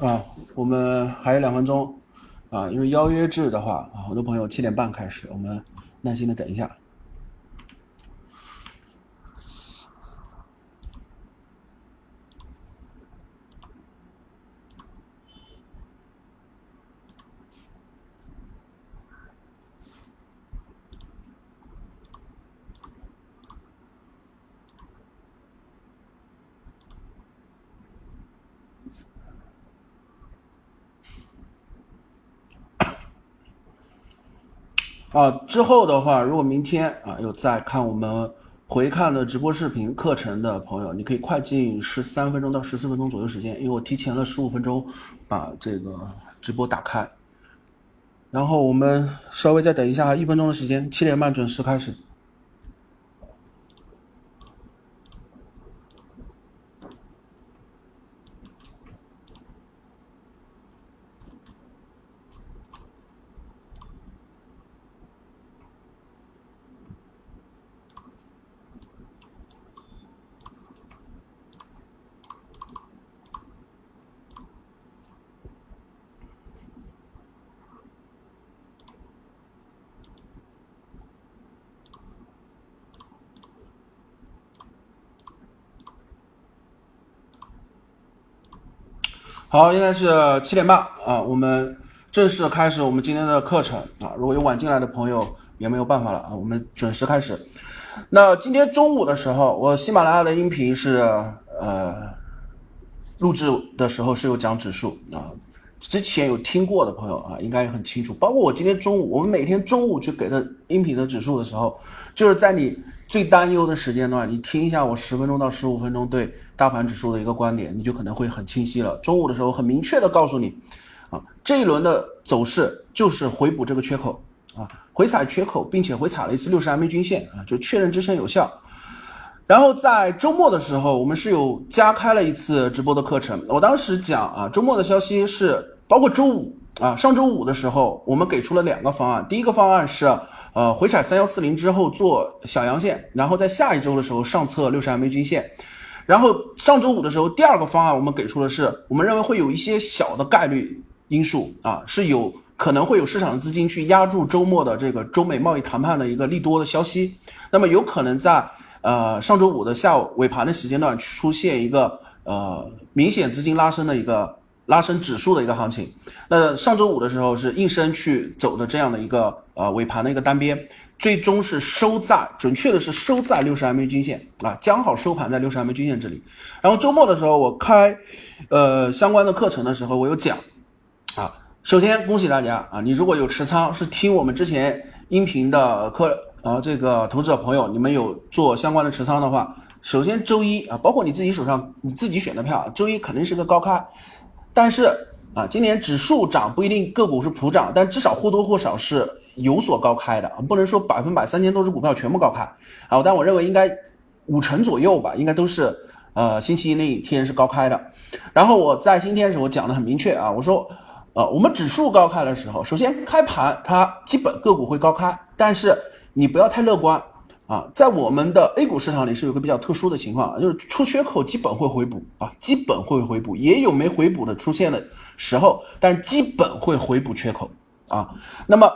啊，我们还有两分钟啊，因为邀约制的话啊，很多朋友七点半开始，我们耐心的等一下。啊，之后的话，如果明天啊有在看我们回看的直播视频课程的朋友，你可以快进十三分钟到十四分钟左右时间，因为我提前了十五分钟把这个直播打开，然后我们稍微再等一下一分钟的时间，七点半准时开始。好，现在是七点半啊，我们正式开始我们今天的课程啊。如果有晚进来的朋友，也没有办法了啊，我们准时开始。那今天中午的时候，我喜马拉雅的音频是呃录制的时候是有讲指数啊，之前有听过的朋友啊，应该也很清楚。包括我今天中午，我们每天中午去给的音频的指数的时候，就是在你最担忧的时间段，你听一下我十分钟到十五分钟对。大盘指数的一个观点，你就可能会很清晰了。中午的时候很明确的告诉你，啊，这一轮的走势就是回补这个缺口，啊，回踩缺口，并且回踩了一次六十 MA 均线，啊，就确认支撑有效。然后在周末的时候，我们是有加开了一次直播的课程。我当时讲啊，周末的消息是包括周五啊，上周五的时候，我们给出了两个方案。第一个方案是，呃，回踩三幺四零之后做小阳线，然后在下一周的时候上测六十 MA 均线。然后上周五的时候，第二个方案我们给出的是，我们认为会有一些小的概率因素啊，是有可能会有市场的资金去压住周末的这个中美贸易谈判的一个利多的消息，那么有可能在呃上周五的下午尾盘的时间段出现一个呃明显资金拉升的一个拉升指数的一个行情。那上周五的时候是应声去走的这样的一个呃尾盘的一个单边。最终是收在，准确的是收在六十 MA 均线啊，将好收盘在六十 MA 均线这里。然后周末的时候我开，呃相关的课程的时候，我有讲，啊，首先恭喜大家啊，你如果有持仓，是听我们之前音频的课，呃这个投资者朋友，你们有做相关的持仓的话，首先周一啊，包括你自己手上你自己选的票，周一肯定是个高开，但是啊，今年指数涨不一定个股是普涨，但至少或多或少是。有所高开的，不能说百分百三千多只股票全部高开啊，但我认为应该五成左右吧，应该都是呃星期一那一天是高开的。然后我在今天的时候讲的很明确啊，我说呃我们指数高开的时候，首先开盘它基本个股会高开，但是你不要太乐观啊，在我们的 A 股市场里是有个比较特殊的情况，就是出缺口基本会回补啊，基本会回补，也有没回补的出现的时候，但基本会回补缺口啊，那么。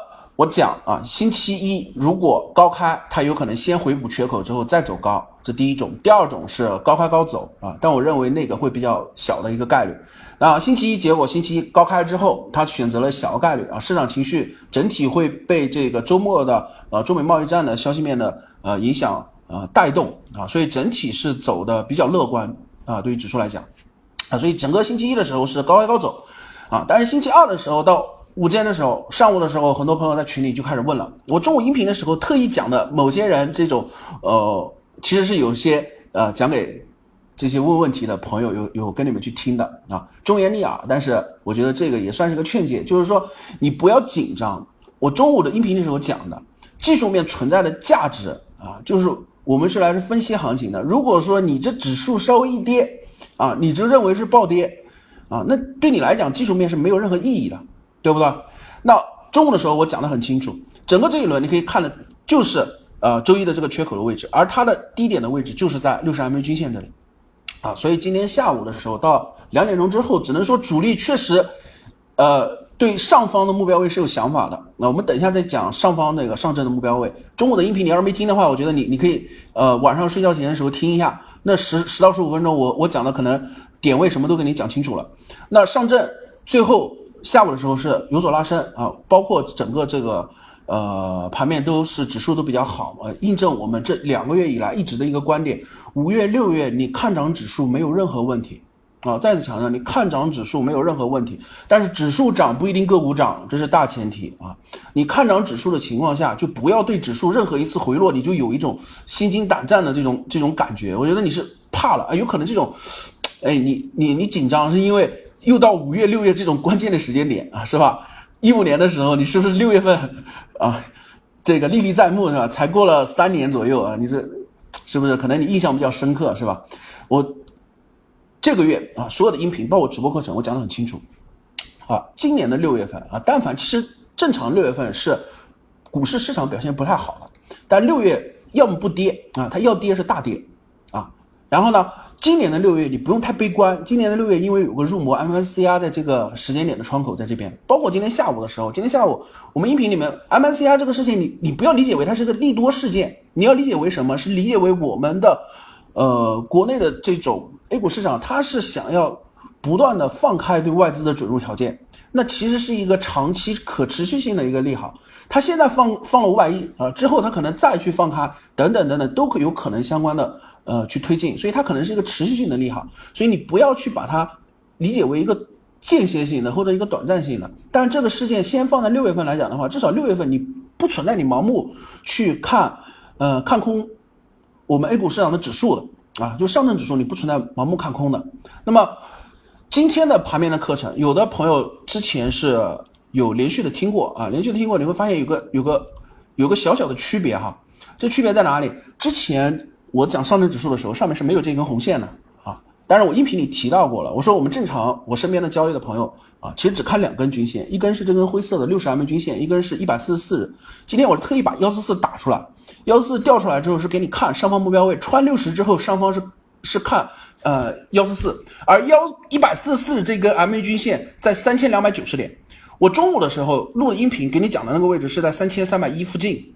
我讲啊，星期一如果高开，它有可能先回补缺口之后再走高，这第一种。第二种是高开高走啊，但我认为那个会比较小的一个概率。啊，星期一结果星期一高开之后，它选择了小概率啊，市场情绪整体会被这个周末的呃中美贸易战的消息面的呃影响呃带动啊，所以整体是走的比较乐观啊，对于指数来讲啊，所以整个星期一的时候是高开高走啊，但是星期二的时候到。午间的时候，上午的时候，很多朋友在群里就开始问了。我中午音频的时候特意讲的某些人这种，呃，其实是有些呃讲给这些问问题的朋友有有跟你们去听的啊，忠言逆耳。但是我觉得这个也算是个劝诫，就是说你不要紧张。我中午的音频的时候讲的技术面存在的价值啊，就是我们是来是分析行情的。如果说你这指数稍微一跌啊，你就认为是暴跌啊，那对你来讲技术面是没有任何意义的。对不对？那中午的时候我讲的很清楚，整个这一轮你可以看的，就是呃周一的这个缺口的位置，而它的低点的位置就是在六十 MA 均线这里，啊，所以今天下午的时候到两点钟之后，只能说主力确实，呃。对上方的目标位是有想法的，那我们等一下再讲上方那个上证的目标位。中午的音频你要是没听的话，我觉得你你可以呃晚上睡觉前的时候听一下，那十十到十五分钟我我讲的可能点位什么都给你讲清楚了。那上证最后下午的时候是有所拉升啊，包括整个这个呃盘面都是指数都比较好呃，印证我们这两个月以来一直的一个观点，五月六月你看涨指数没有任何问题。啊，再次强调，你看涨指数没有任何问题，但是指数涨不一定个股涨，这是大前提啊。你看涨指数的情况下，就不要对指数任何一次回落，你就有一种心惊胆战的这种这种感觉。我觉得你是怕了啊，有可能这种，哎，你你你紧张是因为又到五月六月这种关键的时间点啊，是吧？一五年的时候，你是不是六月份啊？这个历历在目是吧？才过了三年左右啊，你这是不是？可能你印象比较深刻是吧？我。这个月啊，所有的音频包括直播课程，我讲的很清楚。啊，今年的六月份啊，但凡其实正常六月份是股市市场表现不太好了，但六月要么不跌啊，它要跌是大跌啊。然后呢，今年的六月你不用太悲观，今年的六月因为有个入魔 MSCI 的这个时间点的窗口在这边，包括今天下午的时候，今天下午我们音频里面 MSCI 这个事情，你你不要理解为它是个利多事件，你要理解为什么？是理解为我们的呃国内的这种。A 股市场它是想要不断的放开对外资的准入条件，那其实是一个长期可持续性的一个利好。它现在放放了五百亿啊，之后它可能再去放开，等等等等，都可有可能相关的呃去推进，所以它可能是一个持续性的利好。所以你不要去把它理解为一个间歇性的或者一个短暂性的。但这个事件先放在六月份来讲的话，至少六月份你不存在你盲目去看呃看空我们 A 股市场的指数的。啊，就上证指数你不存在盲目看空的。那么今天的盘面的课程，有的朋友之前是有连续的听过啊，连续的听过，你会发现有个有个有个小小的区别哈。这区别在哪里？之前我讲上证指数的时候，上面是没有这根红线的啊。当然我音频里提到过了，我说我们正常我身边的交易的朋友啊，其实只看两根均线，一根是这根灰色的六十 M 均线，一根是一百四十四日。今天我特意把幺四四打出来。幺四四调出来之后是给你看上方目标位穿六十之后上方是是看呃幺四四，而幺一百四十四这根 MA 均线在三千两百九十点。我中午的时候录音频给你讲的那个位置是在三千三百一附近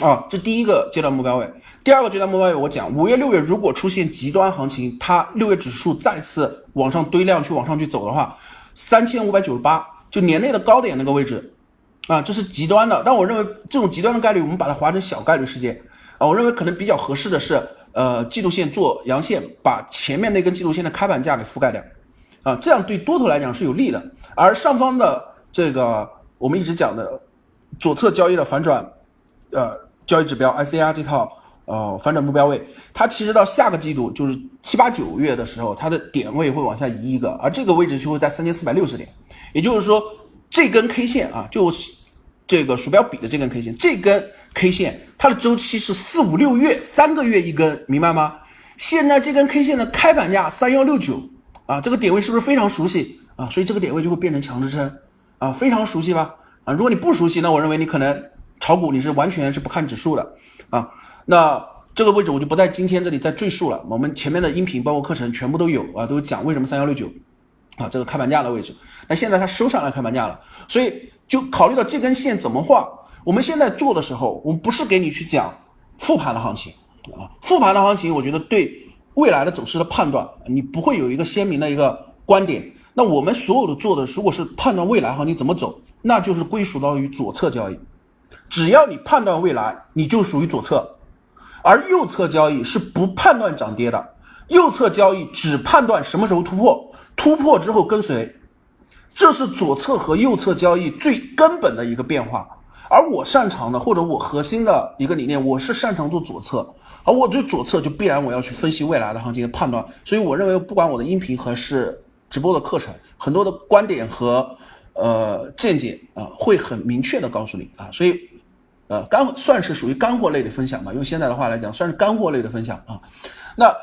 啊，这第一个阶段目标位。第二个阶段目标位我讲五月六月如果出现极端行情，它六月指数再次往上堆量去往上去走的话，三千五百九十八就年内的高点那个位置。啊，这是极端的，但我认为这种极端的概率，我们把它划成小概率事件啊。我认为可能比较合适的是，呃，季度线做阳线，把前面那根季度线的开盘价给覆盖掉，啊，这样对多头来讲是有利的。而上方的这个我们一直讲的左侧交易的反转，呃，交易指标 ICR 这套呃反转目标位，它其实到下个季度就是七八九月的时候，它的点位会往下移一个，而这个位置就会在三千四百六十点，也就是说。这根 K 线啊，就这个鼠标比的这根 K 线，这根 K 线它的周期是四五六月，三个月一根，明白吗？现在这根 K 线的开盘价三幺六九啊，这个点位是不是非常熟悉啊？所以这个点位就会变成强支撑啊，非常熟悉吧？啊，如果你不熟悉，那我认为你可能炒股你是完全是不看指数的啊。那这个位置我就不在今天这里再赘述了，我们前面的音频包括课程全部都有啊，都讲为什么三幺六九啊，这个开盘价的位置。那现在它收上来开盘价了，所以就考虑到这根线怎么画。我们现在做的时候，我们不是给你去讲复盘的行情啊，复盘的行情，我觉得对未来的走势的判断，你不会有一个鲜明的一个观点。那我们所有的做的，如果是判断未来行情怎么走，那就是归属到于左侧交易。只要你判断未来，你就属于左侧，而右侧交易是不判断涨跌的。右侧交易只判断什么时候突破，突破之后跟随。这是左侧和右侧交易最根本的一个变化，而我擅长的或者我核心的一个理念，我是擅长做左侧，而我对左侧就必然我要去分析未来的行情的判断，所以我认为不管我的音频还是直播的课程，很多的观点和呃见解啊，会很明确的告诉你啊，所以呃干算是属于干货类的分享吧，用现在的话来讲，算是干货类的分享啊，那。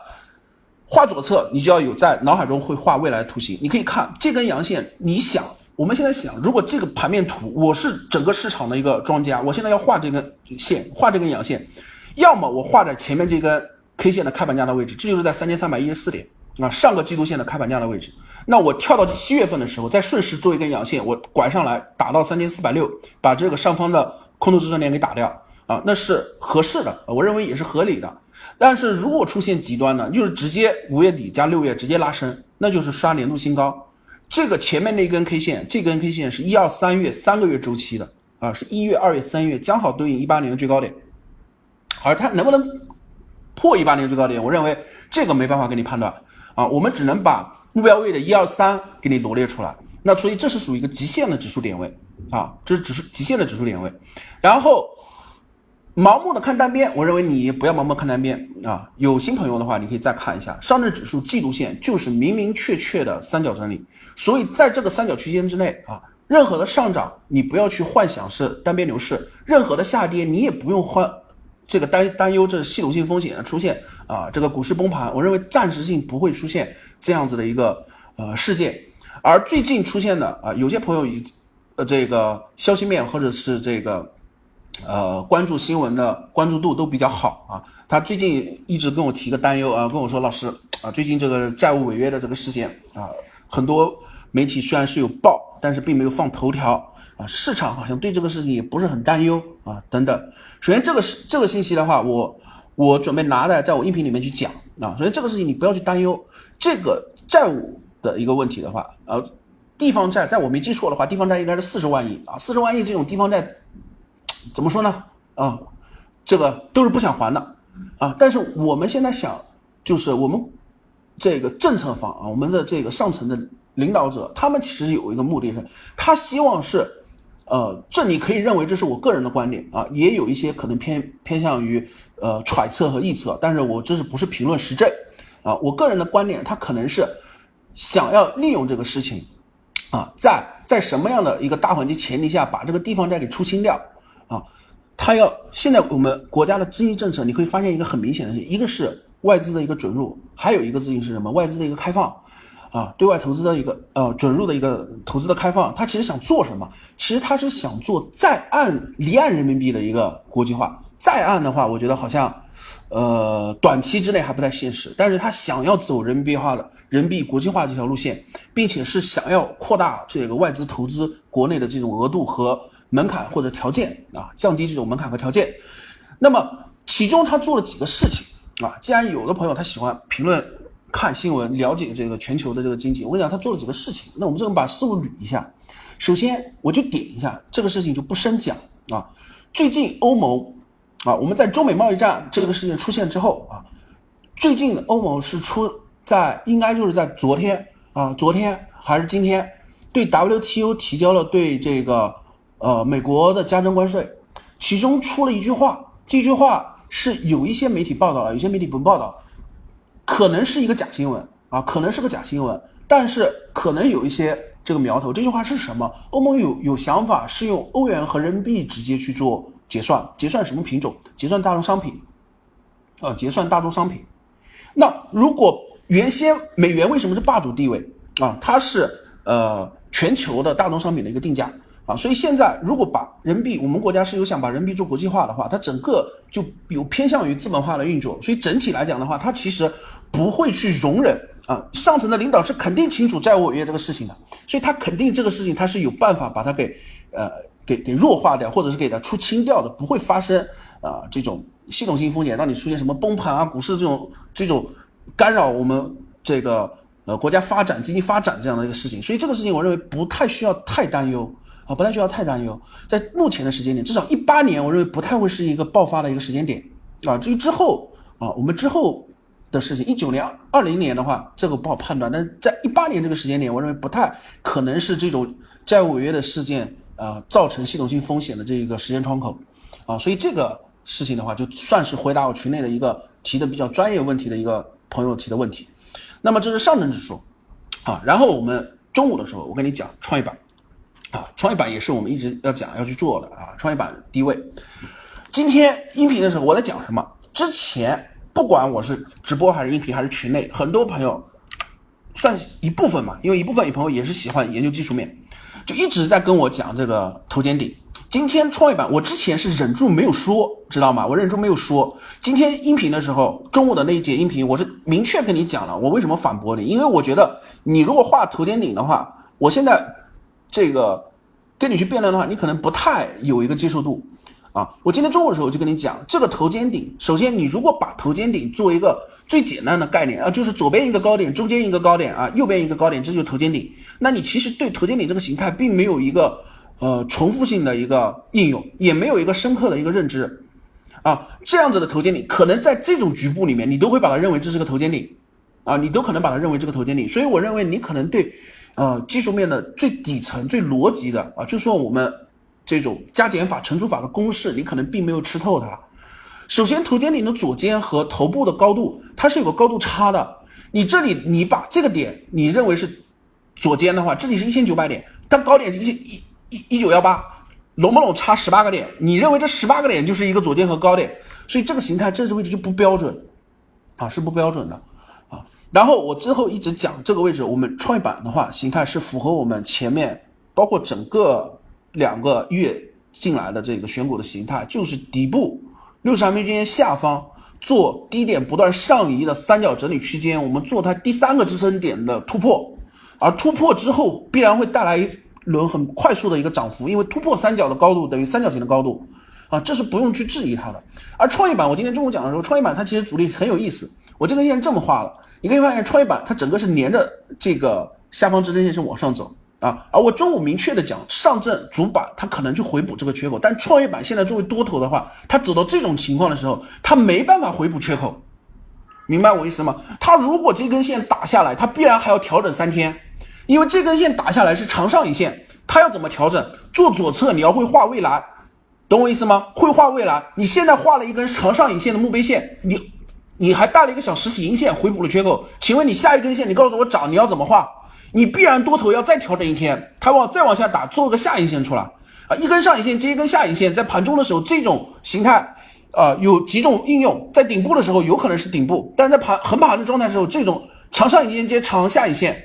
画左侧，你就要有在脑海中会画未来图形。你可以看这根阳线，你想，我们现在想，如果这个盘面图，我是整个市场的一个庄家，我现在要画这根线，画这根阳线，要么我画在前面这根 K 线的开盘价的位置，这就是在三千三百一十四点啊，上个季度线的开盘价的位置。那我跳到七月份的时候，再顺势做一根阳线，我拐上来打到三千四百六，把这个上方的空头支撑点给打掉啊，那是合适的，我认为也是合理的。但是如果出现极端呢，就是直接五月底加六月直接拉升，那就是刷年度新高。这个前面那根 K 线，这根 K 线是一二三月三个月周期的啊，是一月、二月、三月，刚好对应一八年的最高点。而它能不能破一八年最高点，我认为这个没办法给你判断啊，我们只能把。目标位的一二三给你罗列出来，那所以这是属于一个极限的指数点位啊，这是指数极限的指数点位。然后盲目的看单边，我认为你不要盲目看单边啊。有新朋友的话，你可以再看一下上证指数季度线，就是明明确确的三角整理。所以在这个三角区间之内啊，任何的上涨你不要去幻想是单边牛市，任何的下跌你也不用换这个担担忧这系统性风险的出现啊，这个股市崩盘，我认为暂时性不会出现。这样子的一个呃事件，而最近出现的啊，有些朋友以呃这个消息面或者是这个呃关注新闻的关注度都比较好啊，他最近一直跟我提个担忧啊，跟我说老师啊，最近这个债务违约的这个事件啊，很多媒体虽然是有报，但是并没有放头条啊，市场好像对这个事情也不是很担忧啊等等。首先这个是这个信息的话，我我准备拿来在我音频里面去讲啊，首先这个事情你不要去担忧。这个债务的一个问题的话，呃，地方债，在我没记错的话，地方债应该是四十万亿啊，四十万亿这种地方债，怎么说呢？啊，这个都是不想还的啊。但是我们现在想，就是我们这个政策方啊，我们的这个上层的领导者，他们其实有一个目的是，他希望是，呃，这你可以认为这是我个人的观点啊，也有一些可能偏偏向于呃揣测和臆测，但是我这是不是评论实证？啊，我个人的观点，他可能是想要利用这个事情，啊，在在什么样的一个大环境前提下，把这个地方债给出清掉，啊，他要现在我们国家的经济政策，你会发现一个很明显的，一个是外资的一个准入，还有一个事情是什么？外资的一个开放，啊，对外投资的一个呃准入的一个投资的开放，他其实想做什么？其实他是想做在岸离岸人民币的一个国际化，在岸的话，我觉得好像。呃，短期之内还不太现实，但是他想要走人民币化的人民币国际化这条路线，并且是想要扩大这个外资投资国内的这种额度和门槛或者条件啊，降低这种门槛和条件。那么其中他做了几个事情啊？既然有的朋友他喜欢评论、看新闻、了解这个全球的这个经济，我跟你讲，他做了几个事情。那我们这边把思路捋一下。首先，我就点一下这个事情就不深讲啊。最近欧盟。啊，我们在中美贸易战这个事件出现之后啊，最近欧盟是出在应该就是在昨天啊，昨天还是今天，对 WTO 提交了对这个呃美国的加征关税，其中出了一句话，这句话是有一些媒体报道了，有些媒体不报道，可能是一个假新闻啊，可能是个假新闻，但是可能有一些这个苗头。这句话是什么？欧盟有有想法是用欧元和人民币直接去做。结算结算什么品种？结算大宗商品，啊，结算大宗商品。那如果原先美元为什么是霸主地位啊？它是呃全球的大宗商品的一个定价啊。所以现在如果把人民币，我们国家是有想把人民币做国际化的话，它整个就有偏向于资本化的运作。所以整体来讲的话，它其实不会去容忍啊。上层的领导是肯定清楚债务违约这个事情的，所以他肯定这个事情他是有办法把它给呃。给给弱化掉，或者是给它出清掉的，不会发生啊这种系统性风险，让你出现什么崩盘啊、股市这种这种干扰我们这个呃国家发展、经济发展这样的一个事情。所以这个事情，我认为不太需要太担忧啊，不太需要太担忧。在目前的时间点，至少一八年，我认为不太会是一个爆发的一个时间点啊。至于之后啊，我们之后的事情，一九年、二零年的话，这个不好判断。但是在一八年这个时间点，我认为不太可能是这种债务违约的事件。啊，造成系统性风险的这一个时间窗口，啊，所以这个事情的话，就算是回答我群内的一个提的比较专业问题的一个朋友提的问题。那么这是上证指数，啊，然后我们中午的时候，我跟你讲创业板，啊，创业板也是我们一直要讲要去做的啊，创业板低位。今天音频的时候我在讲什么？之前不管我是直播还是音频还是群内，很多朋友算一部分嘛，因为一部分朋友也是喜欢研究技术面。就一直在跟我讲这个头肩顶，今天创业板，我之前是忍住没有说，知道吗？我忍住没有说。今天音频的时候，中午的那一节音频，我是明确跟你讲了，我为什么反驳你？因为我觉得你如果画头肩顶的话，我现在这个跟你去辩论的话，你可能不太有一个接受度啊。我今天中午的时候就跟你讲，这个头肩顶，首先你如果把头肩顶做一个最简单的概念啊，就是左边一个高点，中间一个高点啊，右边一个高点，这就是头肩顶。那你其实对头肩顶这个形态并没有一个。呃，重复性的一个应用，也没有一个深刻的一个认知，啊，这样子的头肩顶，可能在这种局部里面，你都会把它认为这是个头肩顶，啊，你都可能把它认为这个头肩顶。所以我认为你可能对，呃，技术面的最底层、最逻辑的啊，就说我们这种加减法、乘除法的公式，你可能并没有吃透它。首先，头肩顶的左肩和头部的高度，它是有个高度差的。你这里你把这个点你认为是左肩的话，这里是一千九百点，但高点是一一。一一九幺八，拢不拢差十八个点？你认为这十八个点就是一个左肩和高点，所以这个形态这个位置就不标准，啊，是不标准的，啊。然后我之后一直讲这个位置，我们创业板的话形态是符合我们前面包括整个两个月进来的这个选股的形态，就是底部六十 MA 均线下方做低点不断上移的三角整理区间，我们做它第三个支撑点的突破，而突破之后必然会带来一。轮很快速的一个涨幅，因为突破三角的高度等于三角形的高度，啊，这是不用去质疑它的。而创业板，我今天中午讲的时候，创业板它其实主力很有意思。我这根线这么画了，你可以发现创业板它整个是连着这个下方支撑线是往上走啊。而我中午明确的讲，上证主板它可能去回补这个缺口，但创业板现在作为多头的话，它走到这种情况的时候，它没办法回补缺口，明白我意思吗？它如果这根线打下来，它必然还要调整三天。因为这根线打下来是长上影线，它要怎么调整？做左侧你要会画未来，懂我意思吗？会画未来。你现在画了一根长上影线的墓碑线，你你还带了一个小实体阴线回补了缺口。请问你下一根线，你告诉我涨你要怎么画？你必然多头要再调整一天，它往再往下打，做个下影线出来啊！一根上影线接一根下影线，在盘中的时候这种形态啊有几种应用，在顶部的时候有可能是顶部，但是在盘横盘的状态时候，这种长上影线接长下影线。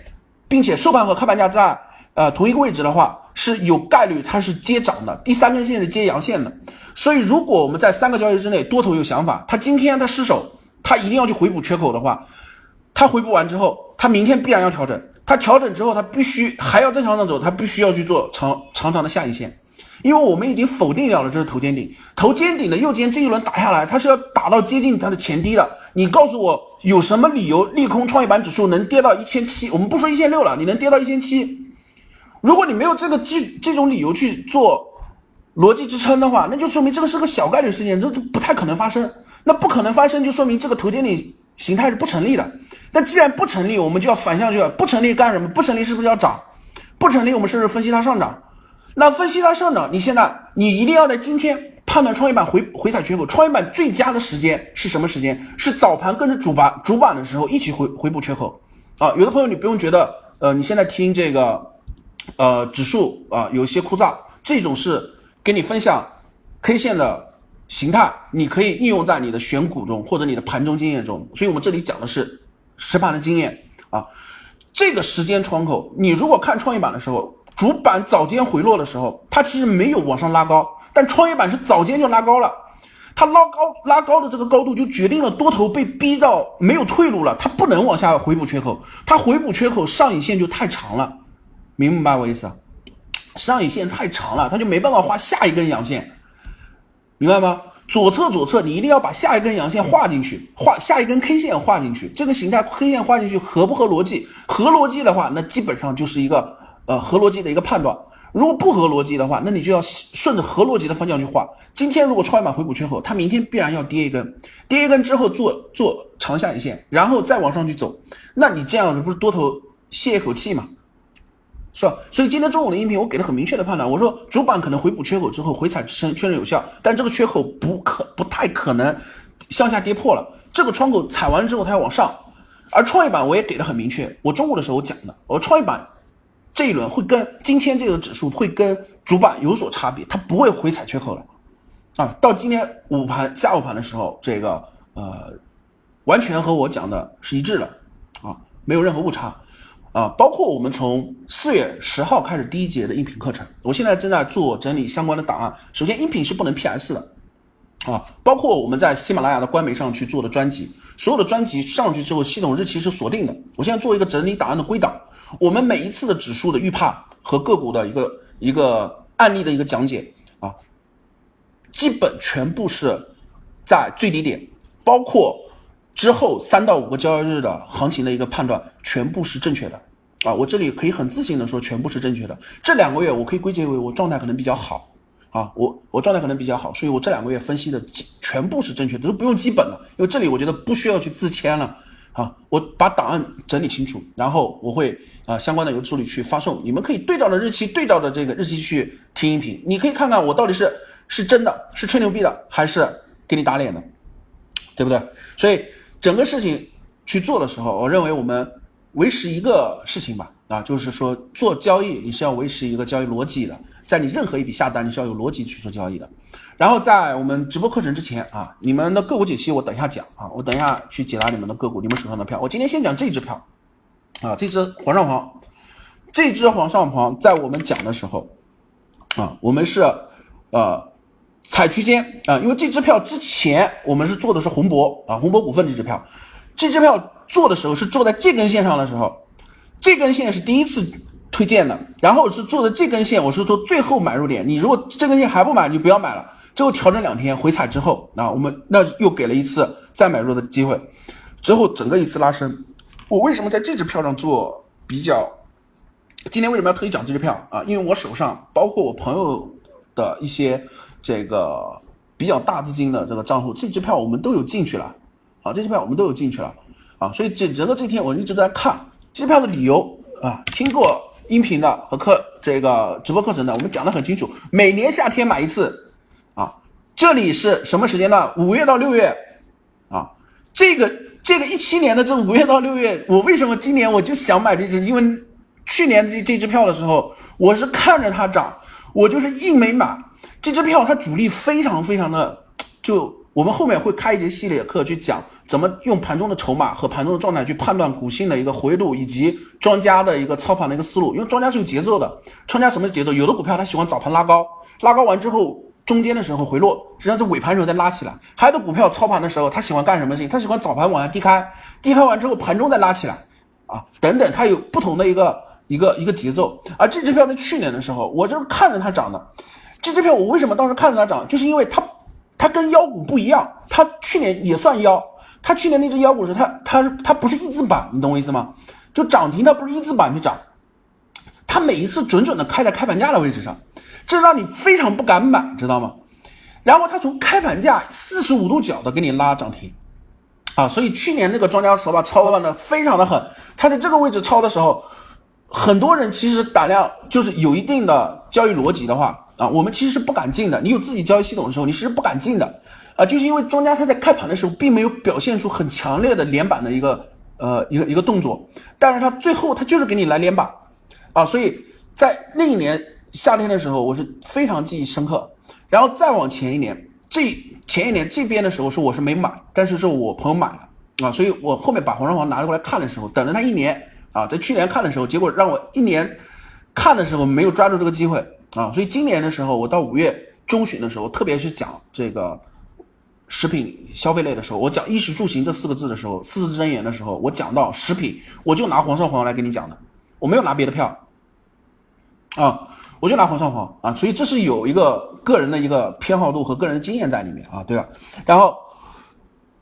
并且收盘和开盘价在呃同一个位置的话，是有概率它是接涨的，第三根线是接阳线的。所以如果我们在三个交易日之内多头有想法，它今天它失手，它一定要去回补缺口的话，它回补完之后，它明天必然要调整，它调整之后，它必须还要再向上走，它必须要去做长长长的下影线。因为我们已经否定掉了这是头肩顶，头肩顶的右肩这一轮打下来，它是要打到接近它的前低的。你告诉我有什么理由利空创业板指数能跌到一千七？我们不说一千六了，你能跌到一千七？如果你没有这个基这种理由去做逻辑支撑的话，那就说明这个是个小概率事件，这这不太可能发生。那不可能发生，就说明这个头肩顶形态是不成立的。那既然不成立，我们就要反向去，不成立干什么？不成立是不是要涨？不成立，我们是不是分析它上涨？那分析它上涨，你现在你一定要在今天判断创业板回回踩缺口。创业板最佳的时间是什么时间？是早盘跟着主板主板的时候一起回回补缺口啊。有的朋友你不用觉得，呃，你现在听这个，呃，指数啊有些枯燥，这种是给你分享 K 线的形态，你可以应用在你的选股中或者你的盘中经验中。所以我们这里讲的是实盘的经验啊。这个时间窗口，你如果看创业板的时候。主板早间回落的时候，它其实没有往上拉高，但创业板是早间就拉高了，它拉高拉高的这个高度就决定了多头被逼到没有退路了，它不能往下回补缺口，它回补缺口上影线就太长了，明不明白我意思？上影线太长了，它就没办法画下一根阳线，明白吗？左侧左侧你一定要把下一根阳线画进去，画下一根 K 线画进去，这个形态 K 线画进去合不合逻辑？合逻辑的话，那基本上就是一个。呃，合逻辑的一个判断，如果不合逻辑的话，那你就要顺着合逻辑的方向去画。今天如果创业板回补缺口，它明天必然要跌一根，跌一根之后做做长下影线，然后再往上去走，那你这样子不是多头泄一口气吗？是吧？所以今天中午的音频我给了很明确的判断，我说主板可能回补缺口之后回踩支撑确认有效，但这个缺口不可不太可能向下跌破了，这个窗口踩完之后它要往上，而创业板我也给的很明确，我中午的时候讲的，我创业板。这一轮会跟今天这个指数会跟主板有所差别，它不会回踩缺口了，啊，到今天午盘下午盘的时候，这个呃，完全和我讲的是一致的，啊，没有任何误差。啊，包括我们从四月十号开始第一节的音频课程，我现在正在做整理相关的档案。首先，音频是不能 PS 的，啊，包括我们在喜马拉雅的官媒上去做的专辑，所有的专辑上去之后，系统日期是锁定的。我现在做一个整理档案的归档，我们每一次的指数的预判和个股的一个一个案例的一个讲解啊，基本全部是在最低点，包括。之后三到五个交易日的行情的一个判断全部是正确的啊！我这里可以很自信的说，全部是正确的。这两个月我可以归结为我状态可能比较好啊，我我状态可能比较好，所以我这两个月分析的全部是正确的，都不用基本了。因为这里我觉得不需要去自签了啊，我把档案整理清楚，然后我会啊相关的由助理去发送，你们可以对照的日期对照的这个日期去听音频，你可以看看我到底是是真的是吹牛逼的，还是给你打脸的，对不对？所以。整个事情去做的时候，我认为我们维持一个事情吧，啊，就是说做交易你是要维持一个交易逻辑的，在你任何一笔下单你是要有逻辑去做交易的。然后在我们直播课程之前啊，你们的个股解析我等一下讲啊，我等一下去解答你们的个股，你们手上的票。我今天先讲这只票，啊，这只黄上黄，这只黄上黄在我们讲的时候，啊，我们是呃。踩区间啊，因为这支票之前我们是做的是宏博啊，宏博股份这支票，这支票做的时候是做在这根线上的时候，这根线是第一次推荐的，然后是做的这根线，我是做最后买入点，你如果这根线还不买，你就不要买了。之后调整两天回踩之后，啊，我们那又给了一次再买入的机会，之后整个一次拉升，我为什么在这支票上做比较？今天为什么要特意讲这支票啊？因为我手上包括我朋友的一些。这个比较大资金的这个账户，这支票我们都有进去了，啊，这支票我们都有进去了，啊，所以整整个这天我一直在看支票的理由啊，听过音频的和课这个直播课程的，我们讲的很清楚，每年夏天买一次，啊，这里是什么时间段？五月到六月，啊，这个这个一七年的这五月到六月，我为什么今年我就想买这支？因为去年这这支票的时候，我是看着它涨，我就是硬没买。这支票它主力非常非常的，就我们后面会开一节系列课去讲怎么用盘中的筹码和盘中的状态去判断股性的一个回路以及庄家的一个操盘的一个思路。因为庄家是有节奏的，庄家什么节奏？有的股票它喜欢早盘拉高，拉高完之后中间的时候回落，实际上是尾盘时候再拉起来。还有的股票操盘的时候，它喜欢干什么事情？它喜欢早盘往下低开，低开完之后盘中再拉起来，啊，等等，它有不同的一个一个一个节奏。而这支票在去年的时候，我就是看着它涨的。这支票我为什么当时看着它涨，就是因为它，它跟妖股不一样，它去年也算妖，它去年那只妖股是它，它它不是一字板，你懂我意思吗？就涨停它不是一字板去涨，它每一次准准的开在开盘价的位置上，这让你非常不敢买，知道吗？然后它从开盘价四十五度角的给你拉涨停，啊，所以去年那个庄家手法操的非常的狠，他在这个位置抄的时候，很多人其实胆量就是有一定的交易逻辑的话。啊，我们其实是不敢进的。你有自己交易系统的时候，你其实不敢进的。啊，就是因为庄家他在开盘的时候，并没有表现出很强烈的连板的一个呃一个一个动作，但是他最后他就是给你来连板，啊，所以在那一年夏天的时候，我是非常记忆深刻。然后再往前一年，这前一年这边的时候是我是没买，但是是我朋友买了啊，所以我后面把黄双黄拿过来看的时候，等了他一年啊，在去年看的时候，结果让我一年看的时候没有抓住这个机会。啊，所以今年的时候，我到五月中旬的时候，特别是讲这个食品消费类的时候，我讲衣食住行这四个字的时候，四字真言的时候，我讲到食品，我就拿黄少黄来跟你讲的，我没有拿别的票，啊，我就拿黄少黄啊，所以这是有一个个人的一个偏好度和个人经验在里面啊，对吧？然后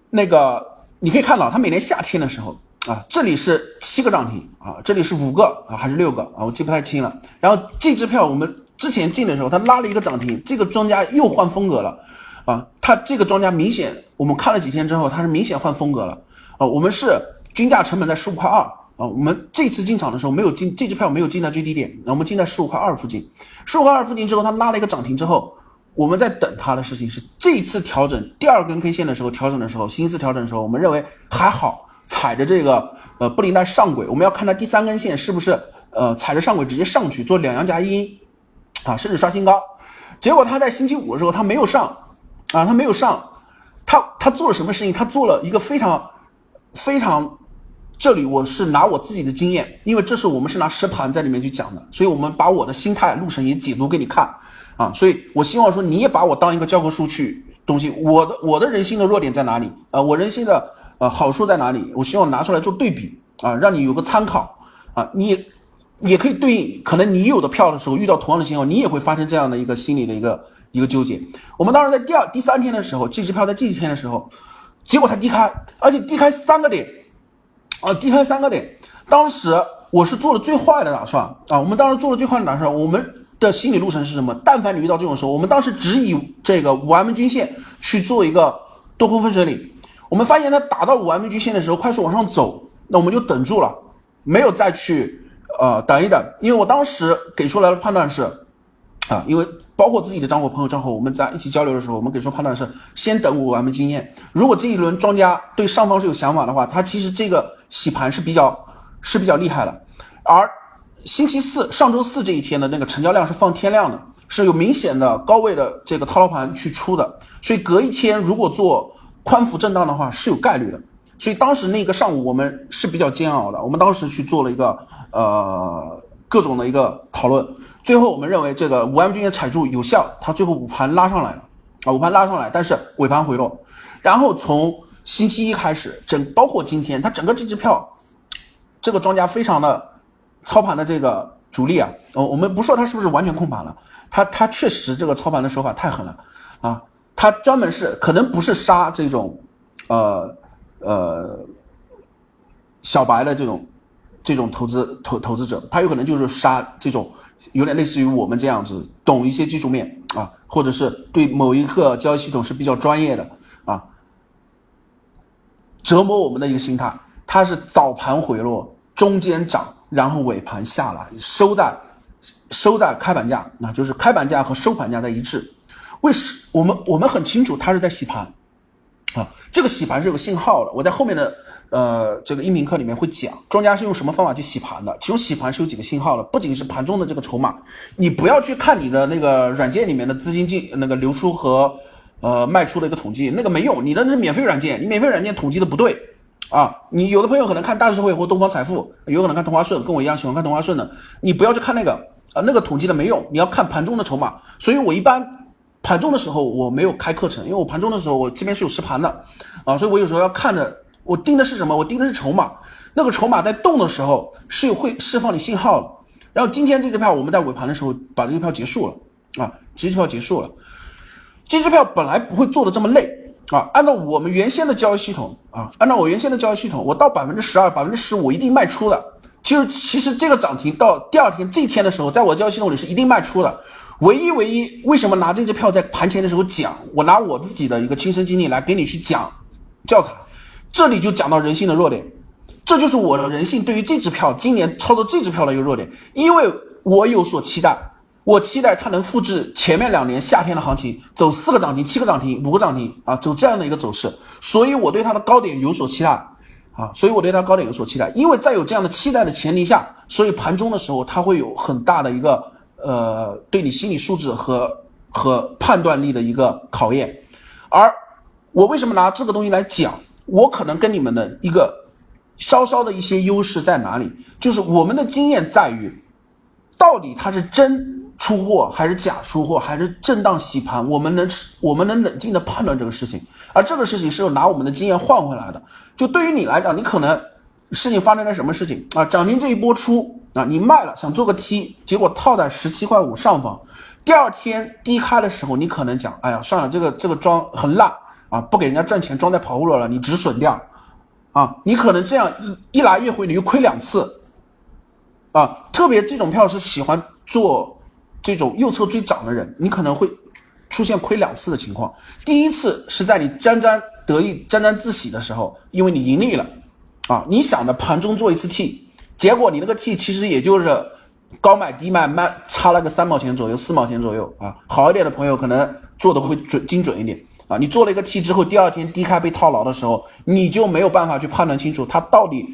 那个你可以看到，它每年夏天的时候。啊，这里是七个涨停啊，这里是五个啊，还是六个啊？我记不太清了。然后这支票我们之前进的时候，它拉了一个涨停，这个庄家又换风格了啊。它这个庄家明显，我们看了几天之后，它是明显换风格了啊。我们是均价成本在十五块二啊，我们这次进场的时候没有进这支票没有进在最低点，我们进在十五块二附近。十五块二附近之后，它拉了一个涨停之后，我们在等它的事情是这次调整第二根 K 线的时候调整的时候，新一次调整的时候，我们认为还好。踩着这个呃布林带上轨，我们要看它第三根线是不是呃踩着上轨直接上去做两阳夹阴啊，甚至刷新高。结果他在星期五的时候他没有上啊，他没有上，他他做了什么事情？他做了一个非常非常这里我是拿我自己的经验，因为这是我们是拿实盘在里面去讲的，所以我们把我的心态路程也解读给你看啊，所以我希望说你也把我当一个教科书去东西，我的我的人性的弱点在哪里啊？我人性的呃好处在哪里？我希望拿出来做对比啊，让你有个参考啊，你也可以对应，可能你有的票的时候遇到同样的情况，你也会发生这样的一个心理的一个一个纠结。我们当时在第二第三天的时候，这支票在第几天的时候，结果它低开，而且低开三个点。啊，低开三个点，当时我是做了最坏的打算啊。我们当时做了最坏的打算，我们的心理路程是什么？但凡你遇到这种时候，我们当时只以这个五 M 均线去做一个多空分水岭。我们发现它打到五 M 均线的时候，快速往上走，那我们就等住了，没有再去呃等一等。因为我当时给出来的判断是。啊，因为包括自己的账户、朋友账户，我们在一起交流的时候，我们给出判断是先等五 M 经验。如果这一轮庄家对上方是有想法的话，他其实这个洗盘是比较是比较厉害的。而星期四、上周四这一天的那个成交量是放天量的，是有明显的高位的这个套牢盘去出的，所以隔一天如果做宽幅震荡的话是有概率的。所以当时那个上午我们是比较煎熬的，我们当时去做了一个呃各种的一个讨论。最后，我们认为这个五 M 均线踩住有效，它最后午盘拉上来了啊，午盘拉上来，但是尾盘回落。然后从星期一开始，整包括今天，它整个这支票，这个庄家非常的操盘的这个主力啊，我我们不说它是不是完全控盘了，它它确实这个操盘的手法太狠了啊，它专门是可能不是杀这种呃呃小白的这种这种投资投投资者，他有可能就是杀这种。有点类似于我们这样子，懂一些技术面啊，或者是对某一个交易系统是比较专业的啊，折磨我们的一个心态。它是早盘回落，中间涨，然后尾盘下来，收在收在开盘价，那就是开盘价和收盘价在一致。为什我们我们很清楚，它是在洗盘啊，这个洗盘是有信号的。我在后面的。呃，这个音频课里面会讲庄家是用什么方法去洗盘的。其中洗盘是有几个信号的，不仅是盘中的这个筹码，你不要去看你的那个软件里面的资金进那个流出和呃卖出的一个统计，那个没用。你的那是免费软件，你免费软件统计的不对啊。你有的朋友可能看大智慧或东方财富，有可能看同花顺，跟我一样喜欢看同花顺的，你不要去看那个啊，那个统计的没用。你要看盘中的筹码。所以我一般盘中的时候我没有开课程，因为我盘中的时候我这边是有实盘的啊，所以我有时候要看着。我盯的是什么？我盯的是筹码。那个筹码在动的时候是会释放你信号的。然后今天这支票我们在尾盘的时候把这支票结束了啊，这支票结束了。这支票本来不会做的这么累啊。按照我们原先的交易系统啊，按照我原先的交易系统，我到百分之十二、百分之十五一定卖出的。其实其实这个涨停到第二天这一天的时候，在我交易系统里是一定卖出的。唯一唯一为什么拿这支票在盘前的时候讲？我拿我自己的一个亲身经历来给你去讲教材。这里就讲到人性的弱点，这就是我的人性对于这支票今年操作这支票的一个弱点，因为我有所期待，我期待它能复制前面两年夏天的行情，走四个涨停、七个涨停、五个涨停啊，走这样的一个走势，所以我对它的高点有所期待啊，所以我对它高点有所期待，因为在有这样的期待的前提下，所以盘中的时候它会有很大的一个呃对你心理素质和和判断力的一个考验，而我为什么拿这个东西来讲？我可能跟你们的一个稍稍的一些优势在哪里？就是我们的经验在于，到底它是真出货还是假出货，还是震荡洗盘？我们能我们能冷静的判断这个事情，而这个事情是拿我们的经验换回来的。就对于你来讲，你可能事情发生在什么事情啊？涨停这一波出啊，你卖了想做个 T，结果套在十七块五上方，第二天低开的时候，你可能讲，哎呀，算了，这个这个庄很烂。啊，不给人家赚钱，装在跑路了，你止损掉，啊，你可能这样一一来一回，你就亏两次，啊，特别这种票是喜欢做这种右侧追涨的人，你可能会出现亏两次的情况。第一次是在你沾沾得意、沾沾自喜的时候，因为你盈利了，啊，你想着盘中做一次 T，结果你那个 T 其实也就是高买低卖，卖差了个三毛钱左右、四毛钱左右，啊，好一点的朋友可能做的会准精准一点。啊，你做了一个 T 之后，第二天低开被套牢的时候，你就没有办法去判断清楚它到底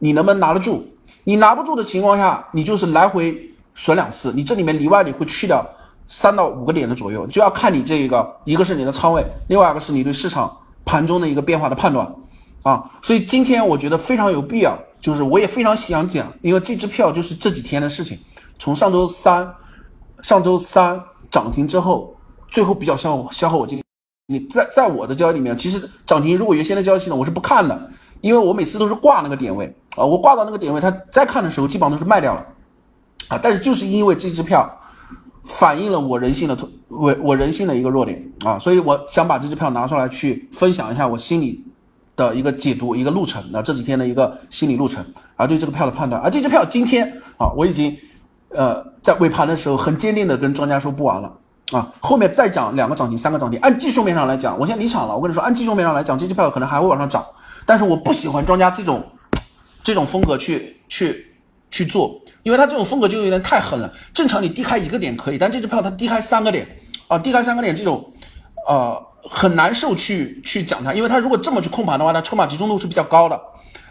你能不能拿得住。你拿不住的情况下，你就是来回损两次，你这里面里外里会去掉三到五个点的左右，就要看你这个，一个是你的仓位，另外一个是你对市场盘中的一个变化的判断。啊，所以今天我觉得非常有必要，就是我也非常想讲，因为这支票就是这几天的事情，从上周三，上周三涨停之后，最后比较消消耗我今天。你在在我的交易里面，其实涨停如果原先的交易系统我是不看的，因为我每次都是挂那个点位啊，我挂到那个点位，它再看的时候基本上都是卖掉了啊。但是就是因为这支票反映了我人性的我我人性的一个弱点啊，所以我想把这支票拿出来去分享一下我心里的一个解读一个路程啊，这几天的一个心理路程啊，对这个票的判断。而这支票今天啊，我已经呃在尾盘的时候很坚定的跟庄家说不玩了。啊，后面再讲两个涨停，三个涨停。按技术面上来讲，我先离场了。我跟你说，按技术面上来讲，这支票可能还会往上涨。但是我不喜欢庄家这种这种风格去去去做，因为他这种风格就有点太狠了。正常你低开一个点可以，但这支票它低开三个点啊，低开三个点这种，呃，很难受去去讲它，因为它如果这么去控盘的话，它筹码集中度是比较高的